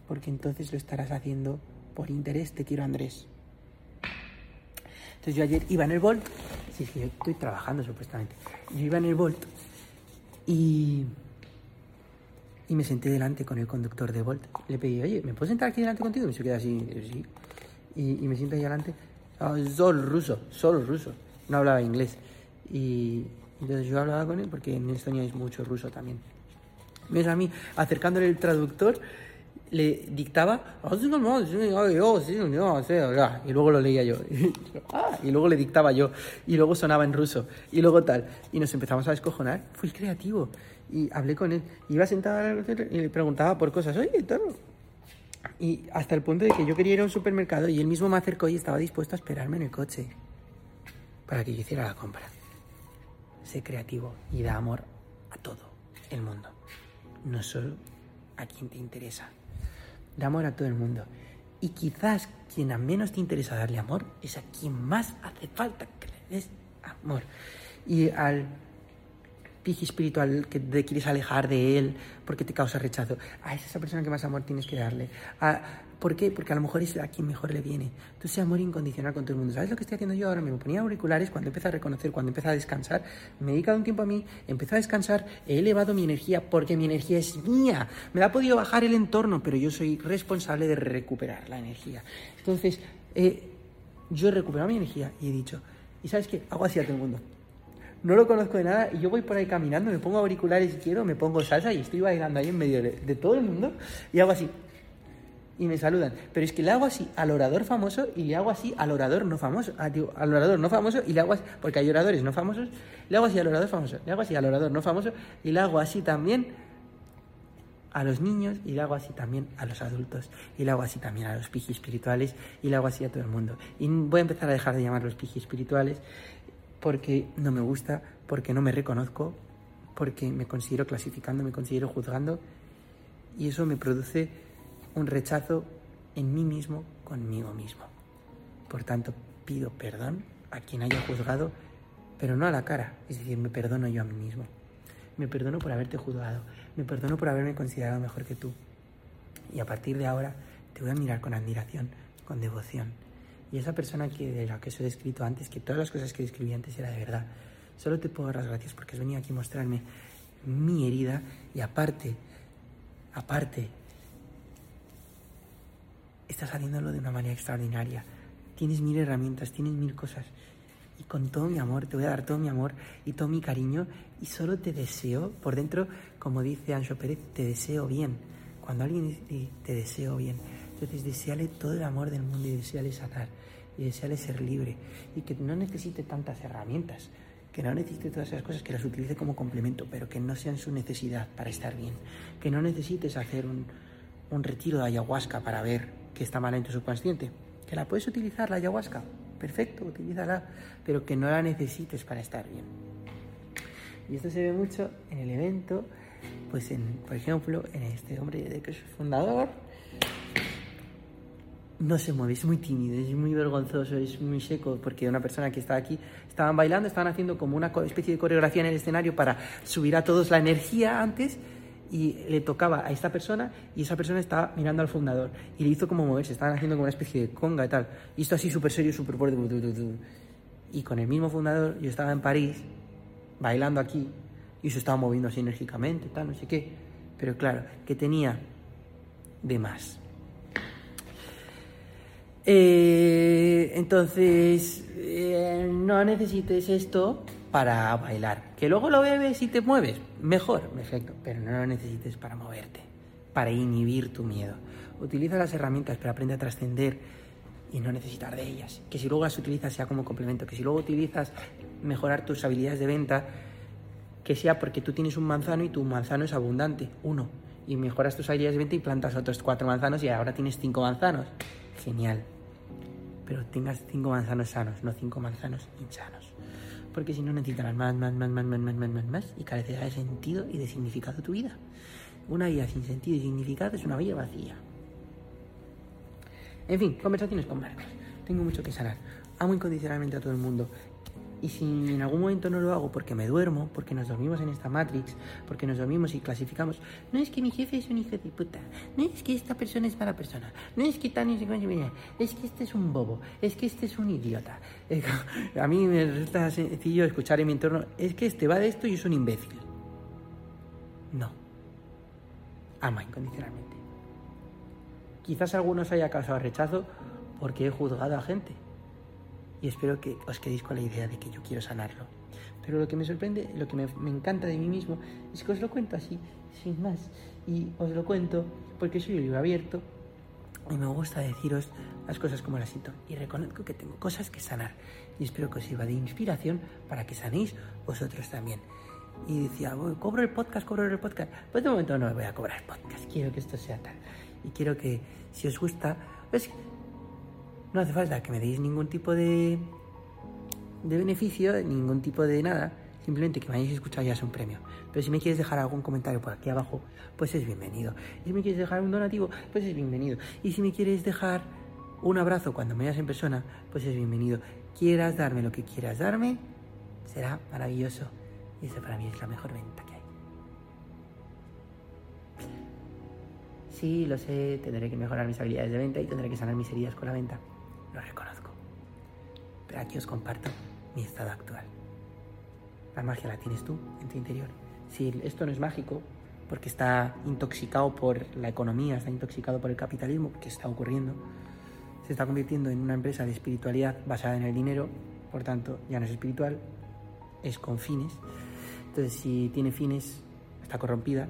Porque entonces lo estarás haciendo por interés. Te quiero, Andrés. Entonces yo ayer iba en el Volt. Sí, sí, estoy trabajando supuestamente. Yo iba en el Volt y, y me senté delante con el conductor de Volt. Le pedí, oye, ¿me puedo sentar aquí delante contigo? Y se queda así, sí. Y, y me siento ahí delante. Oh, solo ruso, solo ruso. No hablaba inglés. Y entonces yo hablaba con él porque en Estonia es mucho ruso también. Ves a mí acercándole el traductor, le dictaba, y luego lo leía yo, ah, y luego le dictaba yo, y luego sonaba en ruso, y luego tal, y nos empezamos a descojonar. Fui creativo, y hablé con él, iba sentado y le preguntaba por cosas, oye. Y hasta el punto de que yo quería ir a un supermercado y él mismo me acercó y estaba dispuesto a esperarme en el coche. para que yo hiciera la compra. Sé creativo y da amor a todo el mundo, no solo a quien te interesa. Da amor a todo el mundo. Y quizás quien a menos te interesa darle amor es a quien más hace falta que le des amor. Y al piji espiritual que te quieres alejar de él porque te causa rechazo, a esa persona que más amor tienes que darle. ¿Por qué? Porque a lo mejor es a quien mejor le viene. Entonces, amor incondicional con todo el mundo. ¿Sabes lo que estoy haciendo yo ahora? Me ponía auriculares cuando empecé a reconocer, cuando empecé a descansar. Me he dedicado un tiempo a mí, empecé a descansar, he elevado mi energía porque mi energía es mía. Me la ha podido bajar el entorno, pero yo soy responsable de recuperar la energía. Entonces, eh, yo he recuperado mi energía y he dicho, ¿y sabes qué? Hago así a todo el mundo no lo conozco de nada y yo voy por ahí caminando, me pongo auriculares si quiero, me pongo salsa y estoy bailando ahí en medio de, todo el mundo y hago así. Y me saludan. Pero es que le hago así al orador famoso y le hago así al orador no famoso. Ah, al orador no famoso y le hago así, porque hay oradores no famosos, le hago así al orador famoso, le hago así al orador no famoso y le hago así también a los niños y le hago así también a los adultos y le hago así también a los piji espirituales y le hago así a todo el mundo. Y voy a empezar a dejar de llamar los piji espirituales porque no me gusta, porque no me reconozco, porque me considero clasificando, me considero juzgando y eso me produce un rechazo en mí mismo conmigo mismo. Por tanto, pido perdón a quien haya juzgado, pero no a la cara, es decir, me perdono yo a mí mismo. Me perdono por haberte juzgado, me perdono por haberme considerado mejor que tú. Y a partir de ahora te voy a mirar con admiración, con devoción y esa persona que, de la que os he descrito antes, que todas las cosas que describí antes era de verdad, solo te puedo dar las gracias porque has venido aquí a mostrarme mi herida y aparte, aparte, estás haciéndolo de una manera extraordinaria. Tienes mil herramientas, tienes mil cosas. Y con todo mi amor, te voy a dar todo mi amor y todo mi cariño y solo te deseo, por dentro, como dice Ancho Pérez, te deseo bien. Cuando alguien dice te deseo bien, entonces deseale todo el amor del mundo y deseale sanar y deseale ser libre y que no necesite tantas herramientas, que no necesite todas esas cosas, que las utilice como complemento, pero que no sean su necesidad para estar bien, que no necesites hacer un, un retiro de ayahuasca para ver qué está mal en tu subconsciente, que la puedes utilizar la ayahuasca, perfecto, utilízala, pero que no la necesites para estar bien. Y esto se ve mucho en el evento, pues en, por ejemplo, en este hombre de que es fundador, no se mueve, es muy tímido, es muy vergonzoso, es muy seco, porque una persona que está aquí, estaban bailando, estaban haciendo como una especie de coreografía en el escenario para subir a todos la energía antes y le tocaba a esta persona y esa persona estaba mirando al fundador y le hizo como moverse, estaban haciendo como una especie de conga y tal. Y esto así súper serio, súper fuerte. Y con el mismo fundador yo estaba en París, bailando aquí, y se estaba moviendo así enérgicamente, tal, no sé qué. Pero claro, que tenía de más. Eh, entonces, eh, no necesites esto para bailar. Que luego lo bebes y te mueves, mejor, perfecto, pero no lo necesites para moverte, para inhibir tu miedo. Utiliza las herramientas, pero aprende a trascender y no necesitar de ellas. Que si luego las utilizas sea como complemento, que si luego utilizas mejorar tus habilidades de venta, que sea porque tú tienes un manzano y tu manzano es abundante, uno, y mejoras tus habilidades de venta y plantas otros cuatro manzanos y ahora tienes cinco manzanos. Genial pero tengas cinco manzanos sanos, no cinco manzanos insanos. Porque si no necesitarás más, más, más, más, más, más, más, más, más y carecerá de sentido y de significado tu vida. Una vida sin sentido y significado es una vida vacía. En fin, conversaciones con Marcos. Tengo mucho que sanar. Amo incondicionalmente a todo el mundo. Y si en algún momento no lo hago porque me duermo, porque nos dormimos en esta Matrix, porque nos dormimos y clasificamos, no es que mi jefe es un hijo de puta, no es que esta persona es mala persona, no es que tan es que este es un bobo, es que este es un idiota. A mí me resulta sencillo escuchar en mi entorno, es que este va de esto y es un imbécil. No. Ama incondicionalmente. Quizás algunos haya causado rechazo porque he juzgado a gente y espero que os quedéis con la idea de que yo quiero sanarlo. Pero lo que me sorprende, lo que me, encanta de mí mismo, es que os lo cuento así, sin más. Y os lo cuento porque soy un libro abierto y me gusta deciros las cosas como las siento. Y reconozco que tengo cosas que sanar. Y espero que os sirva de inspiración para que sanéis vosotros también. Y decía, cobro el podcast, cobro el podcast. Pues de momento no me voy a cobrar el podcast. Quiero que esto sea tal. Y quiero que si os gusta, pues no hace falta que me deis ningún tipo de, de beneficio, ningún tipo de nada. Simplemente que me hayáis escuchado ya es un premio. Pero si me quieres dejar algún comentario por aquí abajo, pues es bienvenido. Y si me quieres dejar un donativo, pues es bienvenido. Y si me quieres dejar un abrazo cuando me veas en persona, pues es bienvenido. Quieras darme lo que quieras darme, será maravilloso. Y eso para mí es la mejor venta que hay. Sí, lo sé, tendré que mejorar mis habilidades de venta y tendré que sanar mis heridas con la venta. Lo reconozco. Pero aquí os comparto mi estado actual. La magia la tienes tú en tu interior. Si esto no es mágico, porque está intoxicado por la economía, está intoxicado por el capitalismo, que está ocurriendo, se está convirtiendo en una empresa de espiritualidad basada en el dinero, por tanto ya no es espiritual, es con fines. Entonces si tiene fines, está corrompida,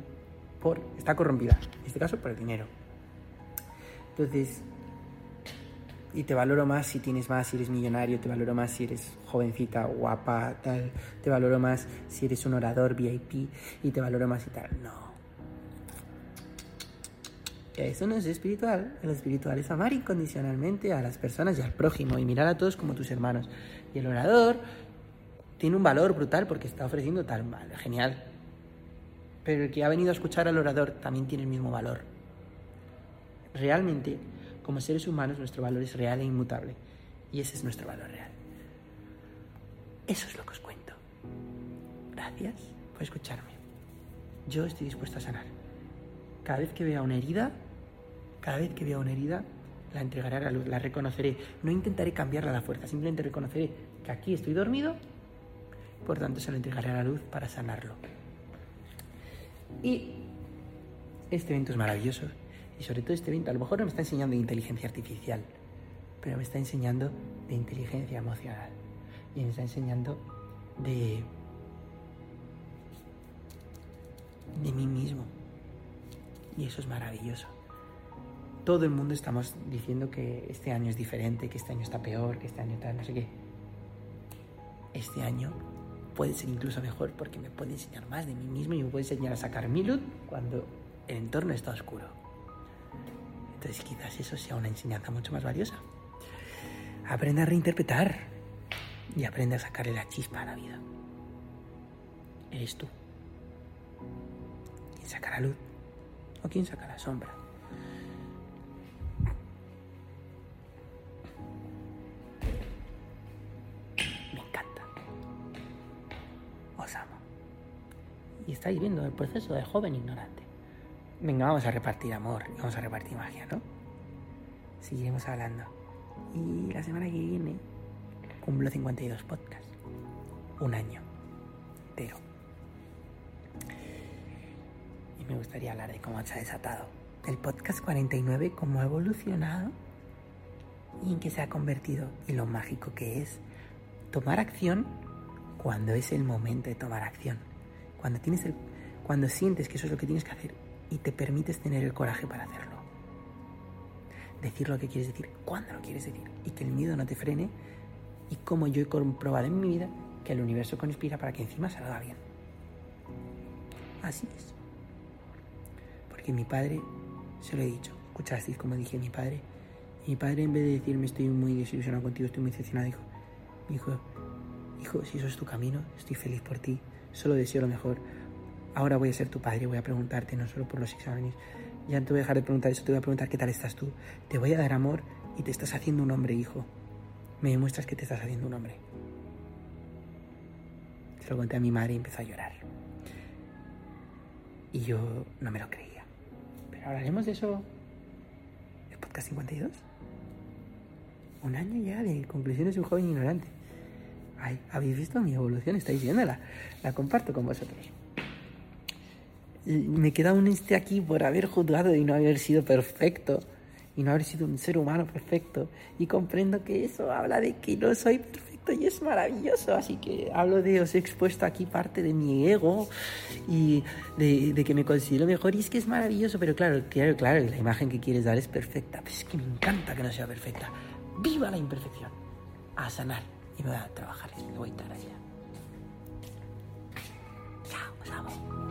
por, está corrompida, en este caso por el dinero. Entonces, y te valoro más si tienes más, si eres millonario, te valoro más si eres jovencita, guapa, tal, te valoro más si eres un orador VIP y te valoro más y tal. No. Eso no es espiritual. El espiritual es amar incondicionalmente a las personas y al prójimo y mirar a todos como tus hermanos. Y el orador tiene un valor brutal porque está ofreciendo tal mal, genial. Pero el que ha venido a escuchar al orador también tiene el mismo valor. Realmente como seres humanos nuestro valor es real e inmutable. Y ese es nuestro valor real. Eso es lo que os cuento. Gracias por escucharme. Yo estoy dispuesto a sanar. Cada vez que vea una herida, cada vez que vea una herida, la entregaré a la luz, la reconoceré. No intentaré cambiarla a la fuerza, simplemente reconoceré que aquí estoy dormido, por tanto se lo entregaré a la luz para sanarlo. Y este evento es maravilloso y sobre todo este evento, a lo mejor no me está enseñando de inteligencia artificial, pero me está enseñando de inteligencia emocional. Y me está enseñando de, de mí mismo. Y eso es maravilloso. Todo el mundo estamos diciendo que este año es diferente, que este año está peor, que este año tal, no sé qué. Este año puede ser incluso mejor porque me puede enseñar más de mí mismo y me puede enseñar a sacar mi luz cuando el entorno está oscuro. Entonces quizás eso sea una enseñanza mucho más valiosa. Aprende a reinterpretar y aprende a sacarle la chispa a la vida. Eres tú. ¿Quién saca la luz? ¿O quién saca la sombra? Me encanta. Os amo. Y estáis viendo el proceso de joven ignorante venga, vamos a repartir amor vamos a repartir magia, ¿no? Seguiremos hablando. Y la semana que viene cumplo 52 podcasts. Un año entero. Y me gustaría hablar de cómo se ha desatado. El podcast 49, cómo ha evolucionado y en qué se ha convertido y lo mágico que es tomar acción cuando es el momento de tomar acción. Cuando tienes el cuando sientes que eso es lo que tienes que hacer y te permites tener el coraje para hacerlo. Decir lo que quieres decir, cuando lo quieres decir y que el miedo no te frene y como yo he comprobado en mi vida que el universo conspira para que encima salga bien. Así es. Porque mi padre, se lo he dicho, escuchasteis como dije mi padre, mi padre en vez de decirme estoy muy desilusionado contigo, estoy muy decepcionado, dijo, hijo, hijo, si eso es tu camino, estoy feliz por ti, solo deseo lo mejor, ahora voy a ser tu padre, voy a preguntarte no solo por los exámenes, ya no te voy a dejar de preguntar eso, te voy a preguntar qué tal estás tú, te voy a dar amor y te estás haciendo un hombre, hijo. Me demuestras que te estás haciendo un hombre. Se lo conté a mi madre y empezó a llorar. Y yo no me lo creía. Pero hablaremos de eso. ¿El podcast 52? Un año ya de conclusiones de un joven ignorante. Ay, ¿habéis visto mi evolución? Estáis viéndola. La comparto con vosotros me queda un este aquí por haber juzgado y no haber sido perfecto y no haber sido un ser humano perfecto. Y comprendo que eso habla de que no soy perfecto y es maravilloso. Así que hablo de, os he expuesto aquí parte de mi ego y de, que me considero mejor. Y es que es maravilloso, pero claro, claro, claro, la imagen que quieres dar es perfecta. Pues es que me encanta que no sea perfecta. ¡Viva la imperfección! A sanar y me voy a trabajar. Me voy a estar allá. Chao, os.